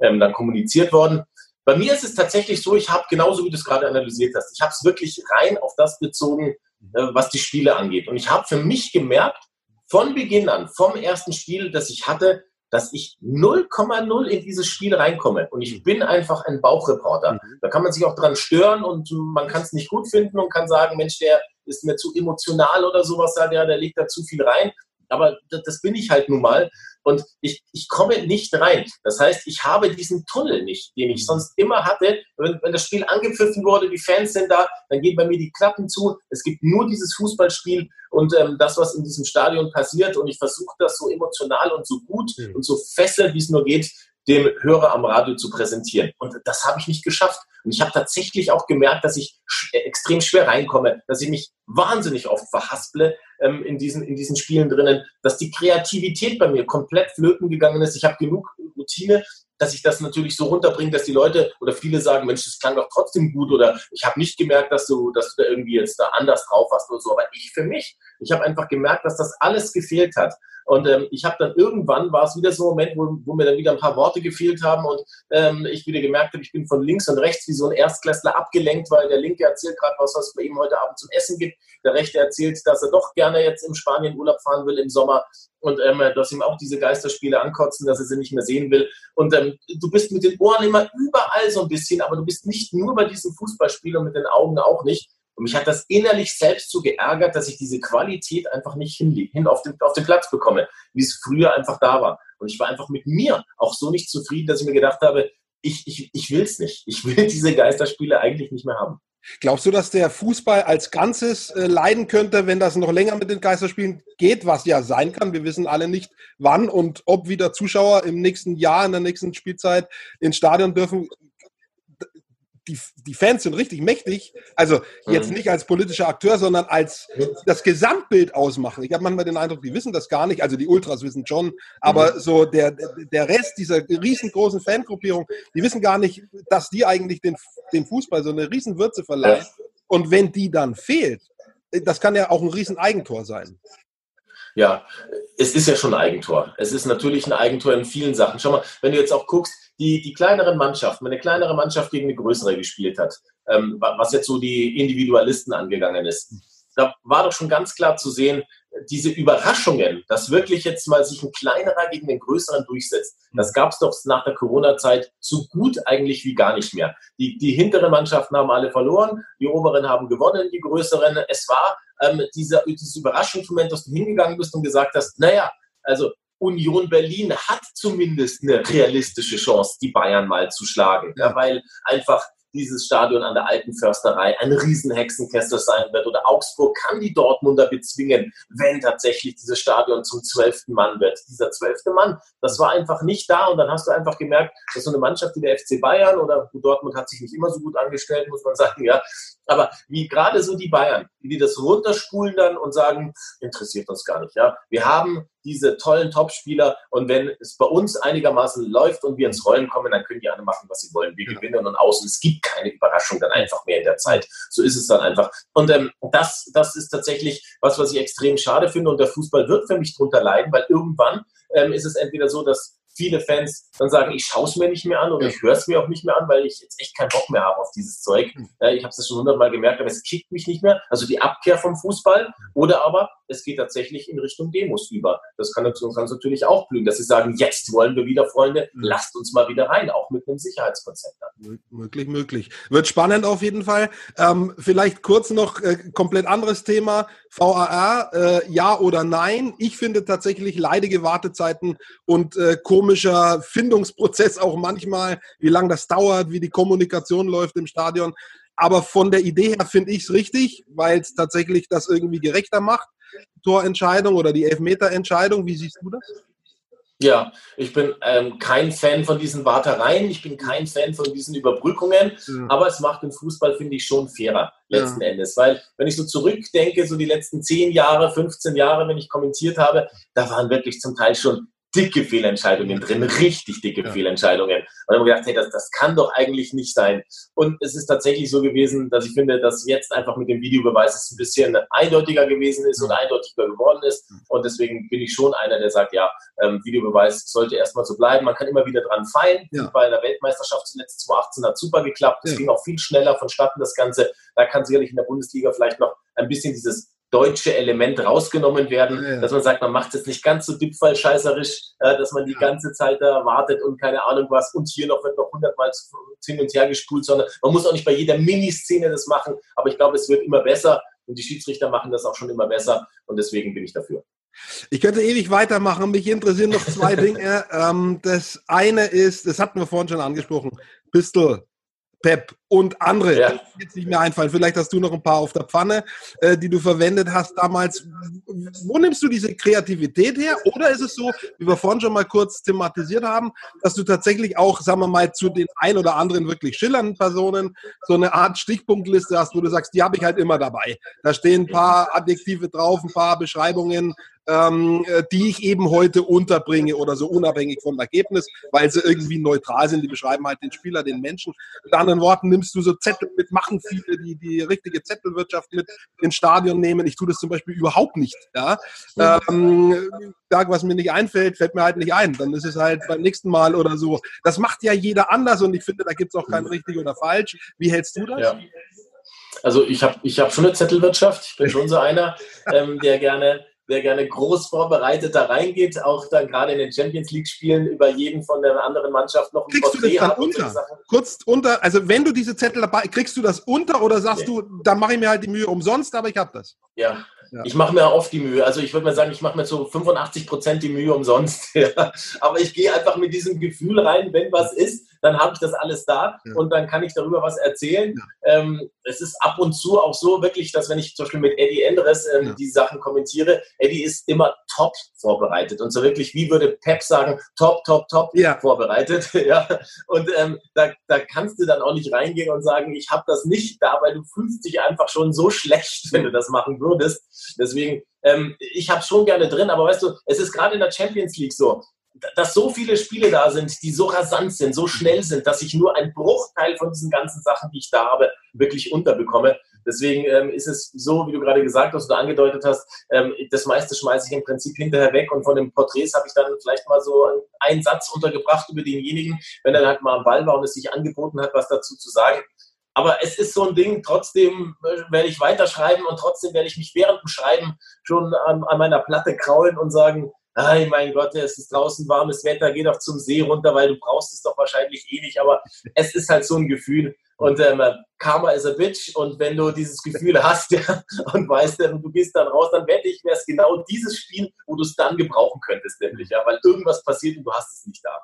ähm, dann kommuniziert worden. Bei mir ist es tatsächlich so, ich habe genauso wie du es gerade analysiert hast, ich habe es wirklich rein auf das bezogen, äh, was die Spiele angeht. Und ich habe für mich gemerkt, von Beginn an, vom ersten Spiel, das ich hatte, dass ich 0,0 in dieses Spiel reinkomme. Und ich bin einfach ein Bauchreporter. Mhm. Da kann man sich auch dran stören und man kann es nicht gut finden und kann sagen, Mensch, der ist mir zu emotional oder sowas, der, der legt da zu viel rein. Aber das, das bin ich halt nun mal und ich, ich komme nicht rein. Das heißt, ich habe diesen Tunnel nicht, den ich sonst immer hatte. Wenn, wenn das Spiel angepfiffen wurde, die Fans sind da, dann gehen bei mir die Klappen zu. Es gibt nur dieses Fußballspiel und ähm, das, was in diesem Stadion passiert. Und ich versuche das so emotional und so gut mhm. und so fesselnd, wie es nur geht, dem Hörer am Radio zu präsentieren. Und das habe ich nicht geschafft. Und ich habe tatsächlich auch gemerkt, dass ich äh, extrem schwer reinkomme, dass ich mich wahnsinnig oft verhasple ähm, in, diesen, in diesen Spielen drinnen, dass die Kreativität bei mir komplett flöten gegangen ist. Ich habe genug Routine, dass ich das natürlich so runterbringe, dass die Leute oder viele sagen, Mensch, das klang doch trotzdem gut oder ich habe nicht gemerkt, dass du, dass du da irgendwie jetzt da anders drauf hast oder so. Aber ich für mich, ich habe einfach gemerkt, dass das alles gefehlt hat. Und ähm, ich habe dann irgendwann, war es wieder so ein Moment, wo, wo, mir dann wieder ein paar Worte gefehlt haben und ähm, ich wieder gemerkt habe, ich bin von links und rechts wie so ein Erstklässler abgelenkt, weil der Linke erzählt gerade was, was es bei ihm heute Abend zum Essen gibt. Der Rechte erzählt, dass er doch gerne jetzt im Spanien Urlaub fahren will im Sommer und ähm, dass ihm auch diese Geisterspiele ankotzen, dass er sie nicht mehr sehen will. Und ähm, du bist mit den Ohren immer überall so ein bisschen, aber du bist nicht nur bei diesem Fußballspiel und mit den Augen auch nicht. Und mich hat das innerlich selbst so geärgert, dass ich diese Qualität einfach nicht hin, hin auf, den, auf den Platz bekomme, wie es früher einfach da war. Und ich war einfach mit mir auch so nicht zufrieden, dass ich mir gedacht habe, ich, ich, ich will es nicht. Ich will [LAUGHS] diese Geisterspiele eigentlich nicht mehr haben. Glaubst du, dass der Fußball als Ganzes äh, leiden könnte, wenn das noch länger mit den Geisterspielen geht, was ja sein kann? Wir wissen alle nicht, wann und ob wieder Zuschauer im nächsten Jahr, in der nächsten Spielzeit ins Stadion dürfen die, die Fans sind richtig mächtig. Also jetzt mhm. nicht als politischer Akteur, sondern als das Gesamtbild ausmachen. Ich habe manchmal den Eindruck, die wissen das gar nicht. Also die Ultras wissen schon, aber mhm. so der, der Rest dieser riesengroßen Fangruppierung, die wissen gar nicht, dass die eigentlich den, den Fußball so eine Riesenwürze verleihen. Und wenn die dann fehlt, das kann ja auch ein Rieseneigentor sein. Ja, es ist ja schon ein Eigentor. Es ist natürlich ein Eigentor in vielen Sachen. Schau mal, wenn du jetzt auch guckst, die, die kleineren Mannschaften, wenn eine kleinere Mannschaft gegen eine größere gespielt hat, ähm, was jetzt so die Individualisten angegangen ist, da war doch schon ganz klar zu sehen, diese Überraschungen, dass wirklich jetzt mal sich ein kleinerer gegen den größeren durchsetzt, das gab es doch nach der Corona-Zeit so gut eigentlich wie gar nicht mehr. Die, die hinteren Mannschaften haben alle verloren, die oberen haben gewonnen, die größeren. Es war ähm, dieser, dieses Überraschungsmoment, dass du hingegangen bist und gesagt hast, naja, also Union Berlin hat zumindest eine realistische Chance, die Bayern mal zu schlagen, ja, weil einfach dieses Stadion an der alten Försterei ein Riesenhexenkessel sein wird. Oder Augsburg kann die Dortmunder bezwingen, wenn tatsächlich dieses Stadion zum zwölften Mann wird. Dieser zwölfte Mann, das war einfach nicht da. Und dann hast du einfach gemerkt, dass so eine Mannschaft wie der FC Bayern oder Dortmund hat sich nicht immer so gut angestellt, muss man sagen, ja. Aber wie gerade so die Bayern, die das runterspulen dann und sagen, interessiert uns gar nicht, ja. Wir haben diese tollen Topspieler. Und wenn es bei uns einigermaßen läuft und wir ins Rollen kommen, dann können die alle machen, was sie wollen. Wir ja. gewinnen und außen. Es gibt keine Überraschung dann einfach mehr in der Zeit. So ist es dann einfach. Und ähm, das, das ist tatsächlich was, was ich extrem schade finde. Und der Fußball wird für mich drunter leiden, weil irgendwann ähm, ist es entweder so, dass viele Fans dann sagen, ich schaue es mir nicht mehr an oder ja. ich höre es mir auch nicht mehr an, weil ich jetzt echt keinen Bock mehr habe auf dieses Zeug. Mhm. ich habe es schon hundertmal gemerkt, aber es kickt mich nicht mehr. Also die Abkehr vom Fußball oder aber es geht tatsächlich in Richtung Demos über. Das kann uns natürlich auch blühen, dass sie sagen, jetzt wollen wir wieder, Freunde, mhm. lasst uns mal wieder rein, auch mit einem Sicherheitskonzept. Dann. Möglich, möglich. Wird spannend auf jeden Fall. Ähm, vielleicht kurz noch äh, komplett anderes Thema. VAR, äh, ja oder nein? Ich finde tatsächlich leidige Wartezeiten und äh, komischer Findungsprozess auch manchmal, wie lange das dauert, wie die Kommunikation läuft im Stadion. Aber von der Idee her finde ich es richtig, weil es tatsächlich das irgendwie gerechter macht. Torentscheidung oder die Elfmeterentscheidung. Wie siehst du das? Ja, ich bin ähm, kein Fan von diesen Wartereien, ich bin kein Fan von diesen Überbrückungen, ja. aber es macht den Fußball, finde ich, schon fairer letzten ja. Endes. Weil, wenn ich so zurückdenke, so die letzten 10 Jahre, 15 Jahre, wenn ich kommentiert habe, da waren wirklich zum Teil schon dicke Fehlentscheidungen drin, richtig dicke ja. Fehlentscheidungen. Und dann haben wir gedacht, hey, das, das kann doch eigentlich nicht sein. Und es ist tatsächlich so gewesen, dass ich finde, dass jetzt einfach mit dem Videobeweis es ein bisschen eindeutiger gewesen ist und eindeutiger geworden ist. Und deswegen bin ich schon einer, der sagt, ja, ähm, Videobeweis sollte erstmal so bleiben. Man kann immer wieder dran feilen. Ja. Bei einer Weltmeisterschaft zuletzt 2018 hat super geklappt. Es ja. ging auch viel schneller vonstatten, das Ganze. Da kann sicherlich in der Bundesliga vielleicht noch ein bisschen dieses deutsche Element rausgenommen werden, ja, ja. dass man sagt, man macht es nicht ganz so dippfallscheißerisch, äh, dass man die ja. ganze Zeit da wartet und keine Ahnung was und hier noch wird noch hundertmal hin und her gespult, sondern man muss auch nicht bei jeder Miniszene das machen, aber ich glaube, es wird immer besser und die Schiedsrichter machen das auch schon immer besser und deswegen bin ich dafür. Ich könnte ewig weitermachen. Mich interessieren noch zwei [LAUGHS] Dinge. Ähm, das eine ist, das hatten wir vorhin schon angesprochen, Pistol Pep und andere, ja. die jetzt nicht mehr einfallen. Vielleicht hast du noch ein paar auf der Pfanne, äh, die du verwendet hast damals. Wo nimmst du diese Kreativität her? Oder ist es so, wie wir vorhin schon mal kurz thematisiert haben, dass du tatsächlich auch, sagen wir mal, zu den ein oder anderen wirklich schillernden Personen so eine Art Stichpunktliste hast, wo du sagst, die habe ich halt immer dabei. Da stehen ein paar Adjektive drauf, ein paar Beschreibungen, ähm, äh, die ich eben heute unterbringe oder so unabhängig vom Ergebnis, weil sie irgendwie neutral sind. Die beschreiben halt den Spieler, den Menschen. Mit anderen Worten nimmst du so Zettel mit, machen viele, die die richtige Zettelwirtschaft mit ins Stadion nehmen. Ich tue das zum Beispiel überhaupt nicht. Ja? Ähm, was mir nicht einfällt, fällt mir halt nicht ein. Dann ist es halt beim nächsten Mal oder so. Das macht ja jeder anders und ich finde, da gibt es auch kein richtig oder falsch. Wie hältst du das? Ja. Also ich habe ich hab schon eine Zettelwirtschaft. Ich bin schon so einer, ähm, der gerne der gerne groß vorbereitet da reingeht, auch dann gerade in den Champions League Spielen über jeden von der anderen Mannschaft noch ein kriegst Porträt du das dann unter? Kurz unter, also wenn du diese Zettel dabei, kriegst du das unter oder sagst nee. du, dann mache ich mir halt die Mühe umsonst, aber ich habe das? Ja, ja. Ich mache mir oft die Mühe. Also ich würde mal sagen, ich mache mir so 85 Prozent die Mühe umsonst. [LAUGHS] Aber ich gehe einfach mit diesem Gefühl rein, wenn was ist, dann habe ich das alles da ja. und dann kann ich darüber was erzählen. Ja. Ähm, es ist ab und zu auch so wirklich, dass wenn ich zum Beispiel mit Eddie Endres ähm, die Sachen kommentiere, Eddie ist immer top vorbereitet und so wirklich, wie würde Pep sagen, top, top, top vorbereitet. [LAUGHS] ja. Und ähm, da, da kannst du dann auch nicht reingehen und sagen, ich habe das nicht da, weil du fühlst dich einfach schon so schlecht, [LAUGHS] wenn du das machen würdest. Deswegen, ähm, ich habe schon gerne drin, aber weißt du, es ist gerade in der Champions League so, dass so viele Spiele da sind, die so rasant sind, so schnell sind, dass ich nur einen Bruchteil von diesen ganzen Sachen, die ich da habe, wirklich unterbekomme. Deswegen ähm, ist es so, wie du gerade gesagt hast oder angedeutet hast, ähm, das meiste schmeiße ich im Prinzip hinterher weg und von den Porträts habe ich dann vielleicht mal so einen Satz untergebracht über denjenigen, wenn er halt mal am Ball war und es sich angeboten hat, was dazu zu sagen. Aber es ist so ein Ding, trotzdem äh, werde ich weiterschreiben und trotzdem werde ich mich während dem Schreiben schon an, an meiner Platte kraulen und sagen, Ay, mein Gott, es ist draußen warmes Wetter, geh doch zum See runter, weil du brauchst es doch wahrscheinlich eh nicht. Aber es ist halt so ein Gefühl. Und ähm, Karma is a bitch. Und wenn du dieses Gefühl hast [LAUGHS] ja, und weißt, ähm, du gehst dann raus, dann wette ich, wäre es genau dieses Spiel, wo du es dann gebrauchen könntest, nämlich, ja, weil irgendwas passiert und du hast es nicht da.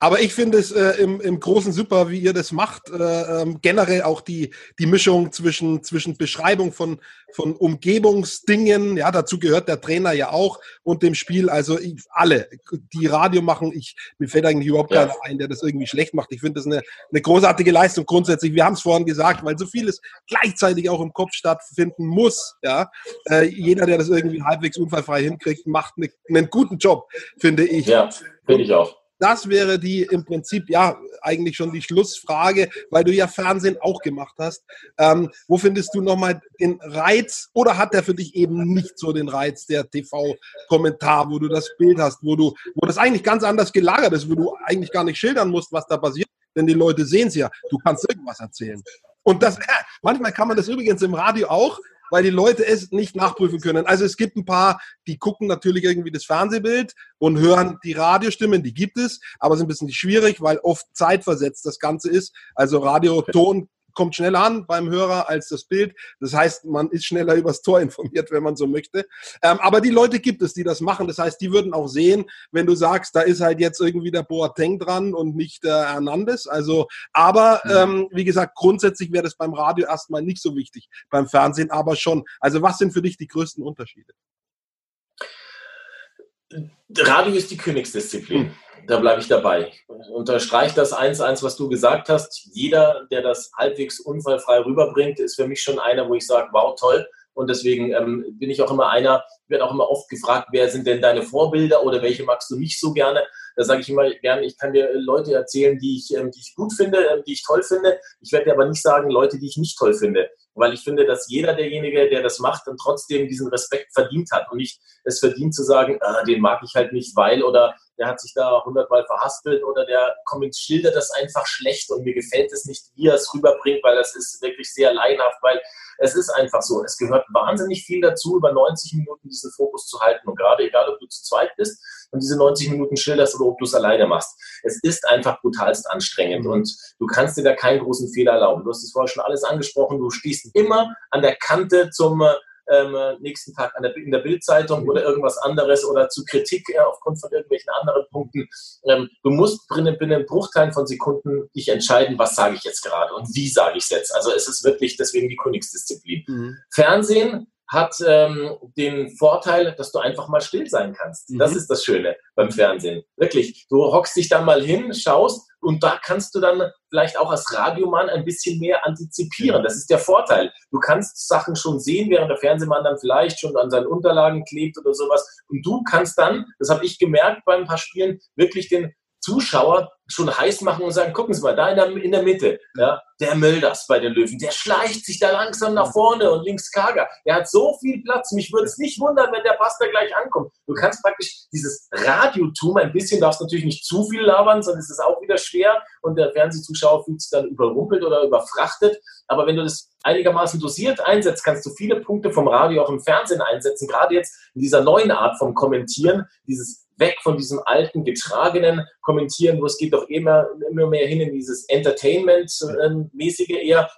Aber ich finde es äh, im, im Großen super, wie ihr das macht. Äh, ähm, generell auch die, die Mischung zwischen, zwischen Beschreibung von, von Umgebungsdingen, ja, dazu gehört der Trainer ja auch und dem Spiel. Also ich, alle, die Radio machen, ich, mir fällt eigentlich überhaupt ja. keiner ein, der das irgendwie schlecht macht. Ich finde das eine, eine großartige Leistung grundsätzlich. Wir haben es vorhin gesagt, weil so vieles gleichzeitig auch im Kopf stattfinden muss. Ja, äh, jeder, der das irgendwie halbwegs unfallfrei hinkriegt, macht eine, einen guten Job, finde ich. Ja, finde ich auch das wäre die im Prinzip ja eigentlich schon die Schlussfrage, weil du ja Fernsehen auch gemacht hast. Ähm, wo findest du nochmal den Reiz oder hat der für dich eben nicht so den Reiz, der TV-Kommentar, wo du das Bild hast, wo du, wo das eigentlich ganz anders gelagert ist, wo du eigentlich gar nicht schildern musst, was da passiert, denn die Leute sehen es ja. Du kannst irgendwas erzählen. Und das, [LAUGHS] manchmal kann man das übrigens im Radio auch, weil die Leute es nicht nachprüfen können. Also es gibt ein paar, die gucken natürlich irgendwie das Fernsehbild und hören die Radiostimmen, die gibt es, aber es ist ein bisschen schwierig, weil oft zeitversetzt das Ganze ist. Also Radioton kommt schneller an beim Hörer als das Bild. Das heißt, man ist schneller übers Tor informiert, wenn man so möchte. Ähm, aber die Leute gibt es, die das machen. Das heißt, die würden auch sehen, wenn du sagst, da ist halt jetzt irgendwie der Boateng dran und nicht der Hernandez. Also, aber ähm, wie gesagt, grundsätzlich wäre das beim Radio erstmal nicht so wichtig, beim Fernsehen aber schon. Also, was sind für dich die größten Unterschiede? Radio ist die Königsdisziplin. Da bleibe ich dabei. Unterstreiche das eins, eins, was du gesagt hast. Jeder, der das halbwegs unfallfrei rüberbringt, ist für mich schon einer, wo ich sage, wow, toll. Und deswegen ähm, bin ich auch immer einer, werde auch immer oft gefragt, wer sind denn deine Vorbilder oder welche magst du nicht so gerne? Da sage ich immer gerne, ich kann dir Leute erzählen, die ich, ähm, die ich gut finde, ähm, die ich toll finde. Ich werde dir aber nicht sagen, Leute, die ich nicht toll finde. Weil ich finde, dass jeder derjenige, der das macht, dann trotzdem diesen Respekt verdient hat und nicht es verdient zu sagen, ah, den mag ich halt nicht, weil oder der hat sich da hundertmal verhaspelt oder der kommt, schildert das einfach schlecht und mir gefällt es nicht, wie er es rüberbringt, weil das ist wirklich sehr laienhaft, weil es ist einfach so. Es gehört wahnsinnig viel dazu, über 90 Minuten diesen Fokus zu halten und gerade egal, ob du zu zweit bist und diese 90 Minuten schilderst oder ob du es alleine machst. Es ist einfach brutalst anstrengend mhm. und du kannst dir da keinen großen Fehler erlauben. Du hast es vorher schon alles angesprochen, du stehst immer an der Kante zum ähm, nächsten Tag der, in der Bildzeitung oder irgendwas anderes oder zu Kritik äh, aufgrund von irgendwelchen anderen Punkten. Ähm, du musst binnen, binnen Bruchteilen von Sekunden dich entscheiden, was sage ich jetzt gerade und wie sage ich es jetzt. Also es ist wirklich deswegen die Königsdisziplin. Mhm. Fernsehen hat ähm, den Vorteil, dass du einfach mal still sein kannst. Mhm. Das ist das Schöne beim Fernsehen. Wirklich. Du hockst dich dann mal hin, schaust und da kannst du dann vielleicht auch als Radiomann ein bisschen mehr antizipieren. Das ist der Vorteil. Du kannst Sachen schon sehen, während der Fernsehmann dann vielleicht schon an seinen Unterlagen klebt oder sowas. Und du kannst dann, das habe ich gemerkt bei ein paar Spielen, wirklich den Zuschauer schon heiß machen und sagen, gucken Sie mal, da in der, in der Mitte, ja, der Mölders bei den Löwen, der schleicht sich da langsam nach vorne und links Kager. Der hat so viel Platz. Mich würde es nicht wundern, wenn der Pass gleich ankommt. Du kannst praktisch dieses Radiotum ein bisschen, darfst natürlich nicht zu viel labern, sonst ist es auch wieder schwer und der Fernsehzuschauer fühlt sich dann überrumpelt oder überfrachtet. Aber wenn du das einigermaßen dosiert einsetzt, kannst du viele Punkte vom Radio auch im Fernsehen einsetzen. Gerade jetzt in dieser neuen Art vom Kommentieren, dieses weg von diesem alten, getragenen Kommentieren, wo es geht doch immer, immer mehr hin in dieses Entertainment-mäßige eher.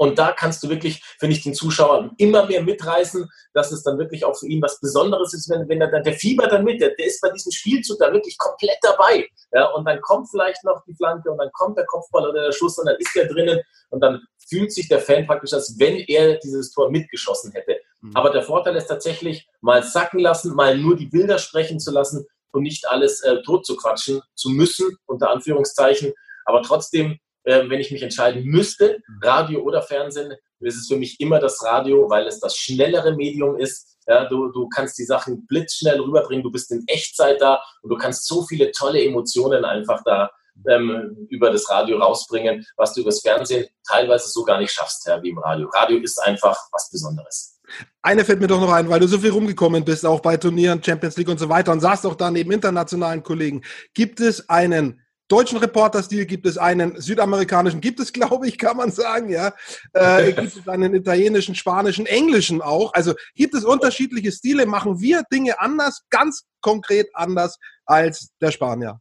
Und da kannst du wirklich, finde ich, den Zuschauer immer mehr mitreißen, dass es dann wirklich auch für ihn was Besonderes ist, wenn, wenn er dann, der Fieber dann mit, der, der ist bei diesem Spielzug da wirklich komplett dabei. Ja, und dann kommt vielleicht noch die Flanke und dann kommt der Kopfball oder der Schuss und dann ist er drinnen und dann fühlt sich der Fan praktisch, als wenn er dieses Tor mitgeschossen hätte. Mhm. Aber der Vorteil ist tatsächlich, mal sacken lassen, mal nur die Bilder sprechen zu lassen und nicht alles äh, tot zu quatschen zu müssen, unter Anführungszeichen. Aber trotzdem, äh, wenn ich mich entscheiden müsste, mhm. Radio oder Fernsehen, ist es für mich immer das Radio, weil es das schnellere Medium ist. Ja, du, du kannst die Sachen blitzschnell rüberbringen, du bist in Echtzeit da und du kannst so viele tolle Emotionen einfach da ähm, über das Radio rausbringen, was du übers Fernsehen teilweise so gar nicht schaffst, ja, wie im Radio. Radio ist einfach was Besonderes. Eine fällt mir doch noch ein, weil du so viel rumgekommen bist, auch bei Turnieren, Champions League und so weiter und saßt auch da neben internationalen Kollegen. Gibt es einen deutschen Reporterstil, gibt es einen südamerikanischen, gibt es, [LAUGHS] glaube ich, kann man sagen, ja. Äh, [LAUGHS] gibt es einen italienischen, spanischen, englischen auch. Also gibt es unterschiedliche Stile, machen wir Dinge anders, ganz konkret anders als der Spanier.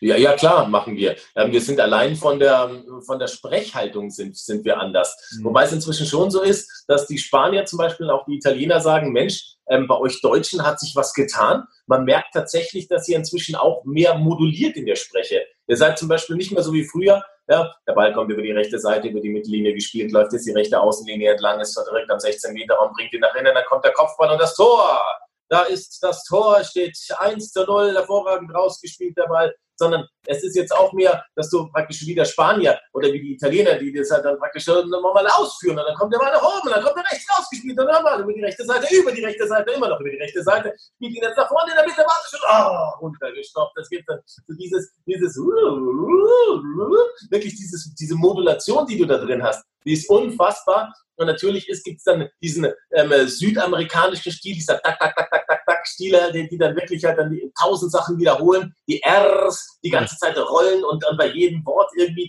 Ja, ja, klar, machen wir. Ähm, wir sind allein von der, von der Sprechhaltung sind, sind wir anders. Mhm. Wobei es inzwischen schon so ist, dass die Spanier zum Beispiel auch die Italiener sagen, Mensch, ähm, bei euch Deutschen hat sich was getan. Man merkt tatsächlich, dass ihr inzwischen auch mehr moduliert in der Spreche. Ihr seid zum Beispiel nicht mehr so wie früher. Ja, der Ball kommt über die rechte Seite, über die Mittellinie gespielt, läuft jetzt die rechte Außenlinie entlang, ist direkt am 16 Meter Raum, bringt ihn nach innen, dann kommt der Kopfball und das Tor. Da ist das Tor, steht 1 zu 0, hervorragend rausgespielt der Ball sondern es ist jetzt auch mehr, dass du praktisch wie der Spanier oder wie die Italiener, die das halt dann praktisch nochmal ausführen und dann kommt der Ball nach oben, dann kommt er rechts rausgespielt und dann mal über die rechte Seite, über die rechte Seite, immer noch über die rechte Seite, spielt ihn jetzt nach vorne in der Mitte, warte schon, oh, runtergestoppt. Das gibt dann so dieses, dieses, wirklich dieses, diese Modulation, die du da drin hast, die ist unfassbar. Und natürlich gibt es dann diesen ähm, südamerikanischen Stil, dieser tak, tak, tak, tak, Stile, die, die dann wirklich halt dann die tausend Sachen wiederholen, die Rs die ganze Zeit rollen und dann bei jedem Wort irgendwie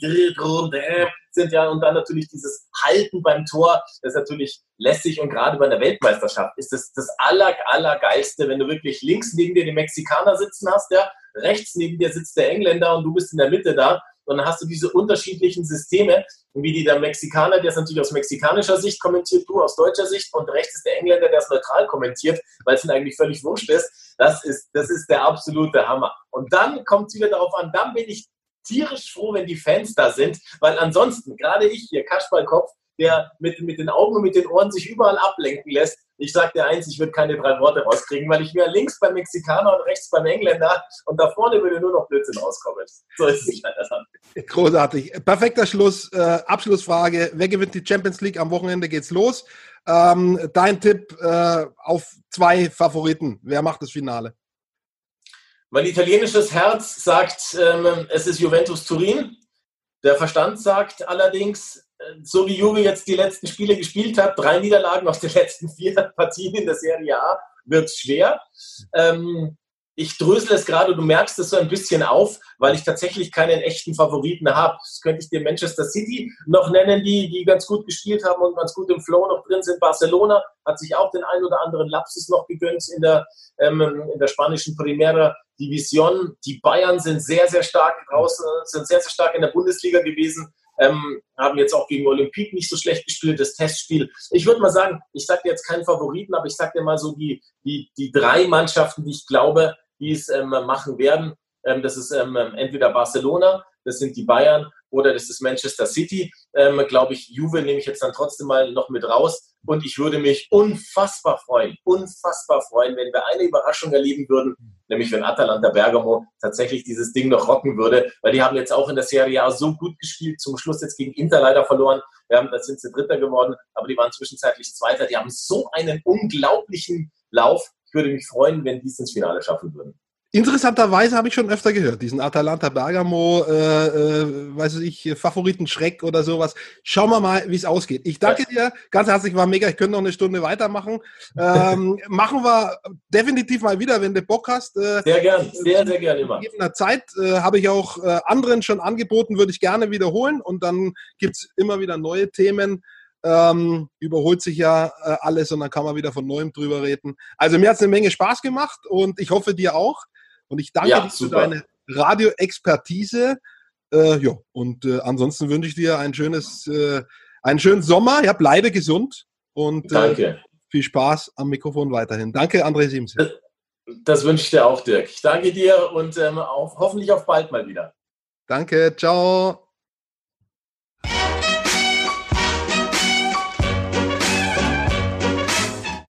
sind ja und dann natürlich dieses Halten beim Tor, das ist natürlich lässig und gerade bei der Weltmeisterschaft ist das das aller, allergeilste, wenn du wirklich links neben dir den Mexikaner sitzen hast, ja, rechts neben dir sitzt der Engländer und du bist in der Mitte da und dann hast du diese unterschiedlichen Systeme, wie die der Mexikaner, der es natürlich aus mexikanischer Sicht kommentiert, du aus deutscher Sicht und rechts ist der Engländer, der es neutral kommentiert, weil es ihm eigentlich völlig wurscht ist. Das ist, das ist der absolute Hammer. Und dann kommt es wieder darauf an, dann bin ich tierisch froh, wenn die Fans da sind, weil ansonsten, gerade ich hier, Kaschballkopf, der mit, mit den Augen und mit den Ohren sich überall ablenken lässt. Ich sage dir eins, ich würde keine drei Worte rauskriegen, weil ich mir links beim Mexikaner und rechts beim Engländer und da vorne würde nur noch Blödsinn rauskommen. So ist es leider. Großartig. Perfekter Schluss. Äh, Abschlussfrage. Wer gewinnt die Champions League? Am Wochenende geht's los. Ähm, dein Tipp äh, auf zwei Favoriten. Wer macht das Finale? Mein italienisches Herz sagt, ähm, es ist Juventus Turin. Der Verstand sagt allerdings, so wie Juve jetzt die letzten Spiele gespielt hat, drei Niederlagen aus den letzten vier [LAUGHS] Partien in der Serie A, wird schwer. Ähm, ich drösel es gerade, du merkst es so ein bisschen auf, weil ich tatsächlich keinen echten Favoriten habe. Das könnte ich dir Manchester City noch nennen, die, die ganz gut gespielt haben und ganz gut im Flow noch drin sind. Barcelona hat sich auch den ein oder anderen Lapsus noch gegönnt in der, ähm, in der spanischen Primera Division. Die Bayern sind sehr, sehr stark draußen, sind sehr, sehr stark in der Bundesliga gewesen ähm, haben jetzt auch gegen Olympique nicht so schlecht gespielt, das Testspiel. Ich würde mal sagen, ich sage jetzt keinen Favoriten, aber ich sage dir mal so die, die, die drei Mannschaften, die ich glaube, die es ähm, machen werden. Ähm, das ist ähm, entweder Barcelona, das sind die Bayern oder das ist Manchester City. Ähm, Glaube ich, Juve nehme ich jetzt dann trotzdem mal noch mit raus. Und ich würde mich unfassbar freuen, unfassbar freuen, wenn wir eine Überraschung erleben würden, nämlich wenn Atalanta Bergamo tatsächlich dieses Ding noch rocken würde, weil die haben jetzt auch in der Serie A so gut gespielt, zum Schluss jetzt gegen Inter leider verloren. Wir haben, da sind sie Dritter geworden, aber die waren zwischenzeitlich Zweiter. Die haben so einen unglaublichen Lauf. Ich würde mich freuen, wenn die es ins Finale schaffen würden. Interessanterweise habe ich schon öfter gehört, diesen Atalanta Bergamo, äh, äh, weiß ich, Favoriten Schreck oder sowas. Schauen wir mal, wie es ausgeht. Ich danke dir ganz herzlich, war mega. Ich könnte noch eine Stunde weitermachen. Ähm, [LAUGHS] machen wir definitiv mal wieder, wenn du Bock hast. Äh, sehr gern, sehr, sehr gerne immer. In der Zeit äh, habe ich auch äh, anderen schon angeboten, würde ich gerne wiederholen und dann gibt's immer wieder neue Themen. Ähm, überholt sich ja äh, alles und dann kann man wieder von neuem drüber reden. Also mir hat es eine Menge Spaß gemacht und ich hoffe dir auch. Und ich danke ja, dir für deine Radioexpertise. Äh, ja, und äh, ansonsten wünsche ich dir ein schönes, äh, einen schönen Sommer, ja, bleibe gesund und äh, viel Spaß am Mikrofon weiterhin. Danke, André Siemens. Das, das, wünsche ich dir auch, Dirk. Ich danke dir und ähm, auf, hoffentlich auf bald mal wieder. Danke, ciao.